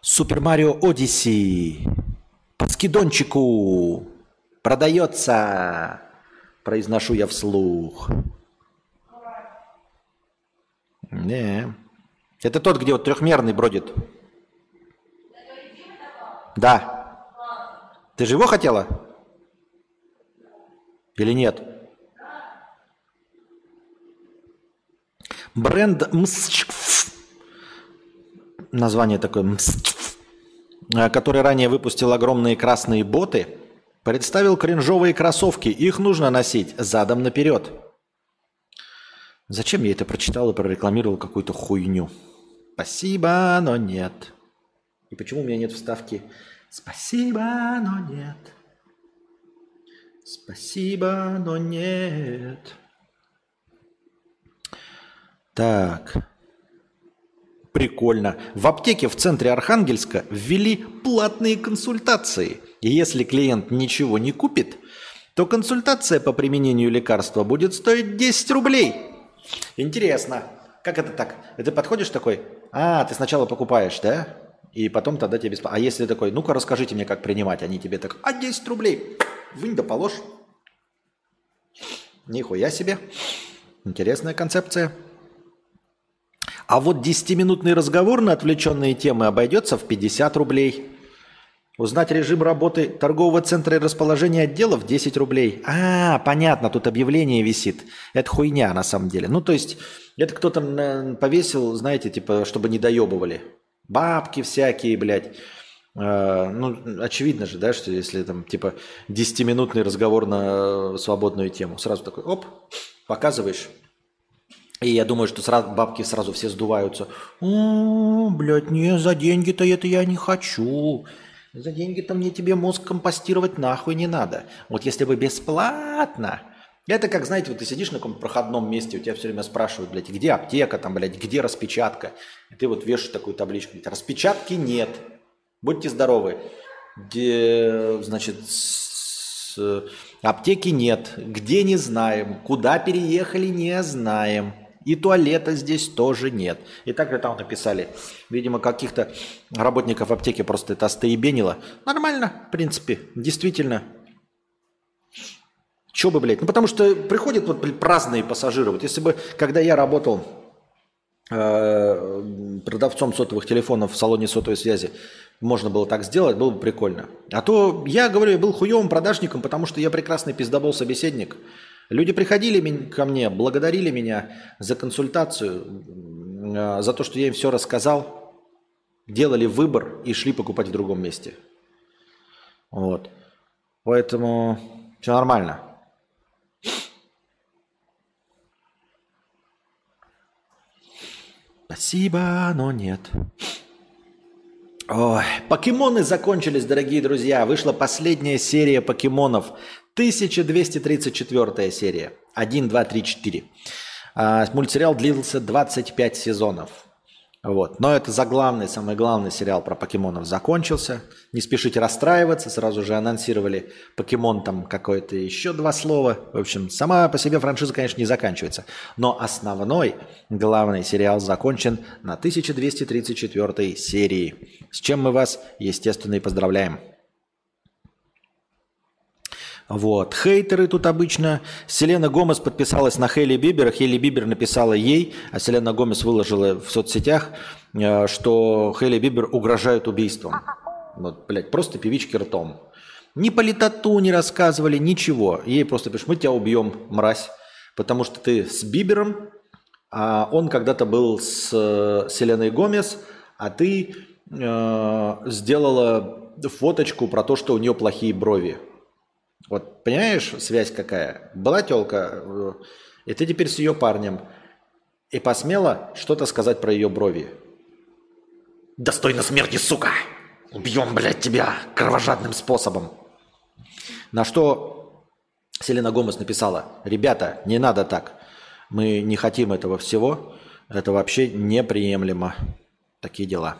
Супер Марио Одиссе по скидончику продается, произношу я вслух. Не, это тот, где вот трехмерный бродит. Да. Ты же его хотела? Или нет? Бренд МСЧФ, название такое МСЧФ, который ранее выпустил огромные красные боты, представил кринжовые кроссовки. Их нужно носить задом наперед. Зачем я это прочитал и прорекламировал какую-то хуйню? Спасибо, но нет. И почему у меня нет вставки Спасибо, но нет. Спасибо, но нет. Так. Прикольно. В аптеке в центре Архангельска ввели платные консультации. И если клиент ничего не купит, то консультация по применению лекарства будет стоить 10 рублей. Интересно. Как это так? Это подходишь такой? А, ты сначала покупаешь, да? И потом тогда тебе бесплатно. А если такой, ну-ка расскажите мне, как принимать, они тебе так, а 10 рублей, вынь да положь. Нихуя себе. Интересная концепция. А вот 10-минутный разговор на отвлеченные темы обойдется в 50 рублей. Узнать режим работы торгового центра и расположение отделов 10 рублей. А, понятно, тут объявление висит. Это хуйня на самом деле. Ну, то есть, это кто-то повесил, знаете, типа, чтобы не доебывали. Бабки всякие, блядь. Uh, ну, очевидно же, да, что если там, типа, 10-минутный разговор на свободную тему, сразу такой, оп, показываешь. И я думаю, что сразу, бабки сразу все сдуваются. О, блядь, не, за деньги-то это я не хочу. За деньги-то мне тебе мозг компостировать нахуй не надо. Вот если бы бесплатно, это как, знаете, вот ты сидишь на каком-то проходном месте, у тебя все время спрашивают, блядь, где аптека, там, блядь, где распечатка? И ты вот вешаешь такую табличку, говорит, распечатки нет. Будьте здоровы. Где, значит, с, аптеки нет. Где не знаем. Куда переехали, не знаем. И туалета здесь тоже нет. И так же там написали. Видимо, каких-то работников аптеки просто это остоебенило. Нормально, в принципе. Действительно, Че бы, блядь? Ну, потому что приходят вот праздные пассажиры. Вот если бы, когда я работал э, продавцом сотовых телефонов в салоне сотовой связи, можно было так сделать, было бы прикольно. А то я, говорю, я был хуевым продажником, потому что я прекрасный пиздобол-собеседник. Люди приходили ко мне, благодарили меня за консультацию, э, за то, что я им все рассказал, делали выбор и шли покупать в другом месте. Вот. Поэтому все нормально. Спасибо, но нет. Ой, покемоны закончились, дорогие друзья. Вышла последняя серия покемонов. 1234 серия. 1, 2, 3, 4. А, мультсериал длился 25 сезонов. Вот. Но это заглавный, самый главный сериал про покемонов закончился. Не спешите расстраиваться, сразу же анонсировали покемон там какое-то еще два слова. В общем, сама по себе франшиза, конечно, не заканчивается. Но основной, главный сериал закончен на 1234 серии. С чем мы вас, естественно, и поздравляем. Вот. Хейтеры тут обычно. Селена Гомес подписалась на Хейли Бибера. Хейли Бибер написала ей, а Селена Гомес выложила в соцсетях, э, что Хейли Бибер угрожает убийством. Вот, блядь, просто певички ртом. Ни по летоту не рассказывали, ничего. Ей просто пишут, мы тебя убьем, мразь. Потому что ты с Бибером, а он когда-то был с э, Селеной Гомес, а ты э, сделала фоточку про то, что у нее плохие брови. Вот понимаешь, связь какая? Была телка, э, и ты теперь с ее парнем, и посмела что-то сказать про ее брови. Достойно смерти, сука! Убьем, блядь, тебя кровожадным способом. На что Селена Гомес написала, ребята, не надо так. Мы не хотим этого всего. Это вообще неприемлемо. Такие дела.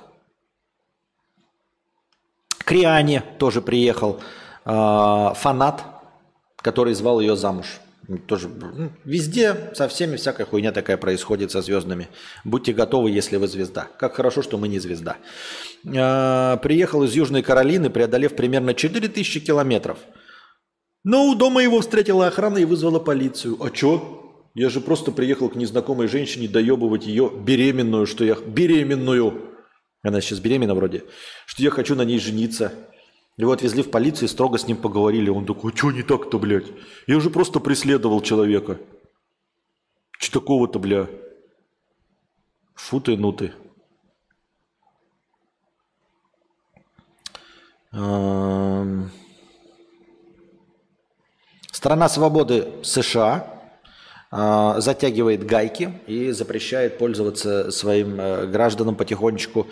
Криане тоже приехал. А, фанат, который звал ее замуж. Тоже ну, везде со всеми всякая хуйня такая происходит со звездами. Будьте готовы, если вы звезда. Как хорошо, что мы не звезда. А, приехал из Южной Каролины, преодолев примерно 4000 километров. Но у дома его встретила охрана и вызвала полицию. А чё? Я же просто приехал к незнакомой женщине доебывать ее беременную, что я... Беременную! Она сейчас беременна вроде. Что я хочу на ней жениться. Его отвезли в полицию и строго с ним поговорили. Он такой, что не так-то, блядь? Я уже просто преследовал человека. Че такого-то, бля? Фу ты, ну ты. Страна свободы США а, затягивает гайки и запрещает пользоваться своим э, гражданам потихонечку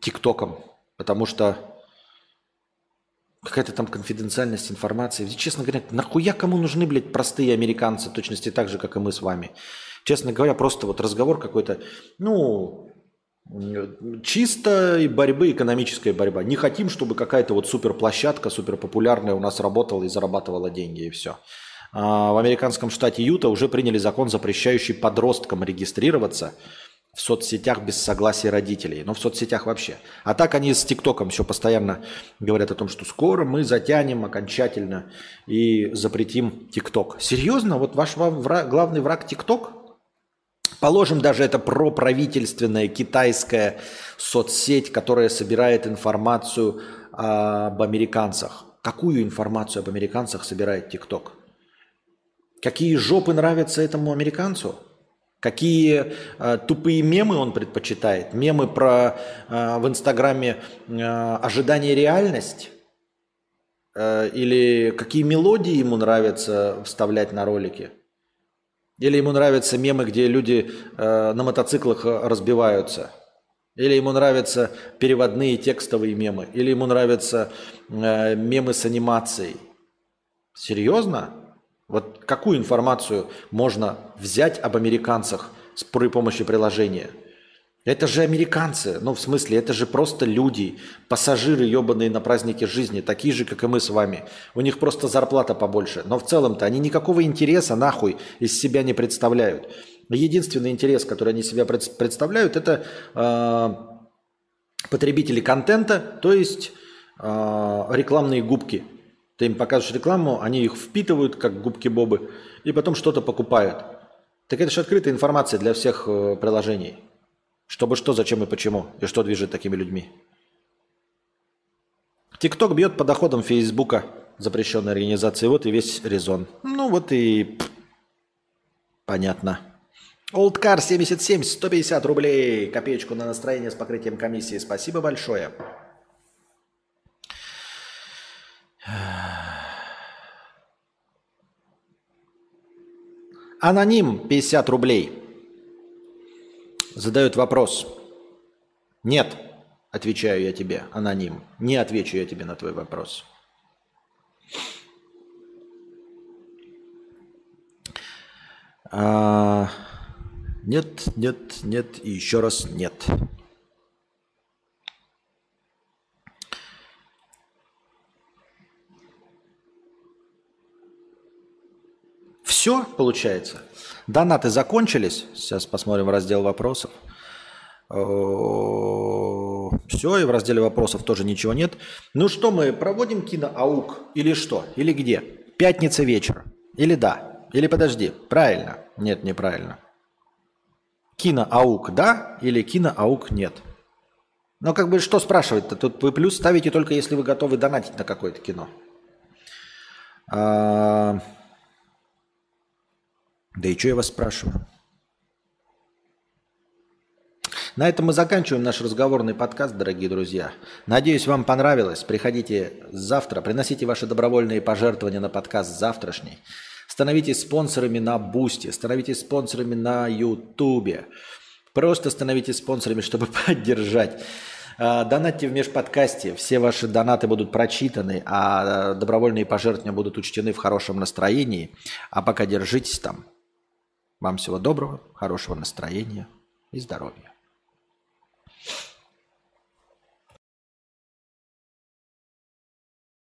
ТикТоком. Потому что какая-то там конфиденциальность информации. Честно говоря, нахуя кому нужны, блядь, простые американцы, точности так же, как и мы с вами? Честно говоря, просто вот разговор какой-то, ну, чисто борьбы, экономическая борьба. Не хотим, чтобы какая-то вот суперплощадка, суперпопулярная у нас работала и зарабатывала деньги, и все. А в американском штате Юта уже приняли закон, запрещающий подросткам регистрироваться – в соцсетях без согласия родителей, но в соцсетях вообще. А так они с ТикТоком все постоянно говорят о том, что скоро мы затянем окончательно и запретим ТикТок. Серьезно? Вот ваш враг, главный враг ТикТок? Положим, даже это проправительственная китайская соцсеть, которая собирает информацию об американцах. Какую информацию об американцах собирает ТикТок? Какие жопы нравятся этому американцу? Какие э, тупые мемы он предпочитает? Мемы про э, в Инстаграме э, ожидание реальность? Э, или какие мелодии ему нравится вставлять на ролики? Или ему нравятся мемы, где люди э, на мотоциклах разбиваются? Или ему нравятся переводные текстовые мемы? Или ему нравятся э, мемы с анимацией? Серьезно? Вот какую информацию можно взять об американцах с при помощи приложения? Это же американцы, ну в смысле, это же просто люди, пассажиры ебаные на празднике жизни, такие же, как и мы с вами. У них просто зарплата побольше. Но в целом-то они никакого интереса нахуй из себя не представляют. Единственный интерес, который они себя представляют, это э, потребители контента, то есть э, рекламные губки – ты им показываешь рекламу, они их впитывают, как губки Бобы, и потом что-то покупают. Так это же открытая информация для всех э, приложений. Чтобы что, зачем и почему, и что движет такими людьми. ТикТок бьет по доходам Фейсбука, запрещенной организации. Вот и весь резон. Ну вот и понятно. Олдкар 77, 150 рублей. Копеечку на настроение с покрытием комиссии. Спасибо большое. Аноним 50 рублей. Задает вопрос. Нет, отвечаю я тебе, аноним. Не отвечу я тебе на твой вопрос. А, Нет, нет, нет и еще раз нет. Все получается. Донаты закончились. Сейчас посмотрим раздел вопросов. Все, и в разделе вопросов тоже ничего нет. Ну что, мы проводим киноаук или что? Или где? Пятница вечер. Или да? Или подожди. Правильно. Нет, неправильно. Киноаук да или киноаук нет? Но как бы что спрашивать-то? Тут вы плюс ставите только если вы готовы донатить на какое-то кино. Да и что я вас спрашиваю? На этом мы заканчиваем наш разговорный подкаст, дорогие друзья. Надеюсь, вам понравилось. Приходите завтра, приносите ваши добровольные пожертвования на подкаст завтрашний. Становитесь спонсорами на Бусте, становитесь спонсорами на Ютубе. Просто становитесь спонсорами, чтобы поддержать. А, донатьте в межподкасте, все ваши донаты будут прочитаны, а добровольные пожертвования будут учтены в хорошем настроении. А пока держитесь там. Вам всего доброго, хорошего настроения и здоровья.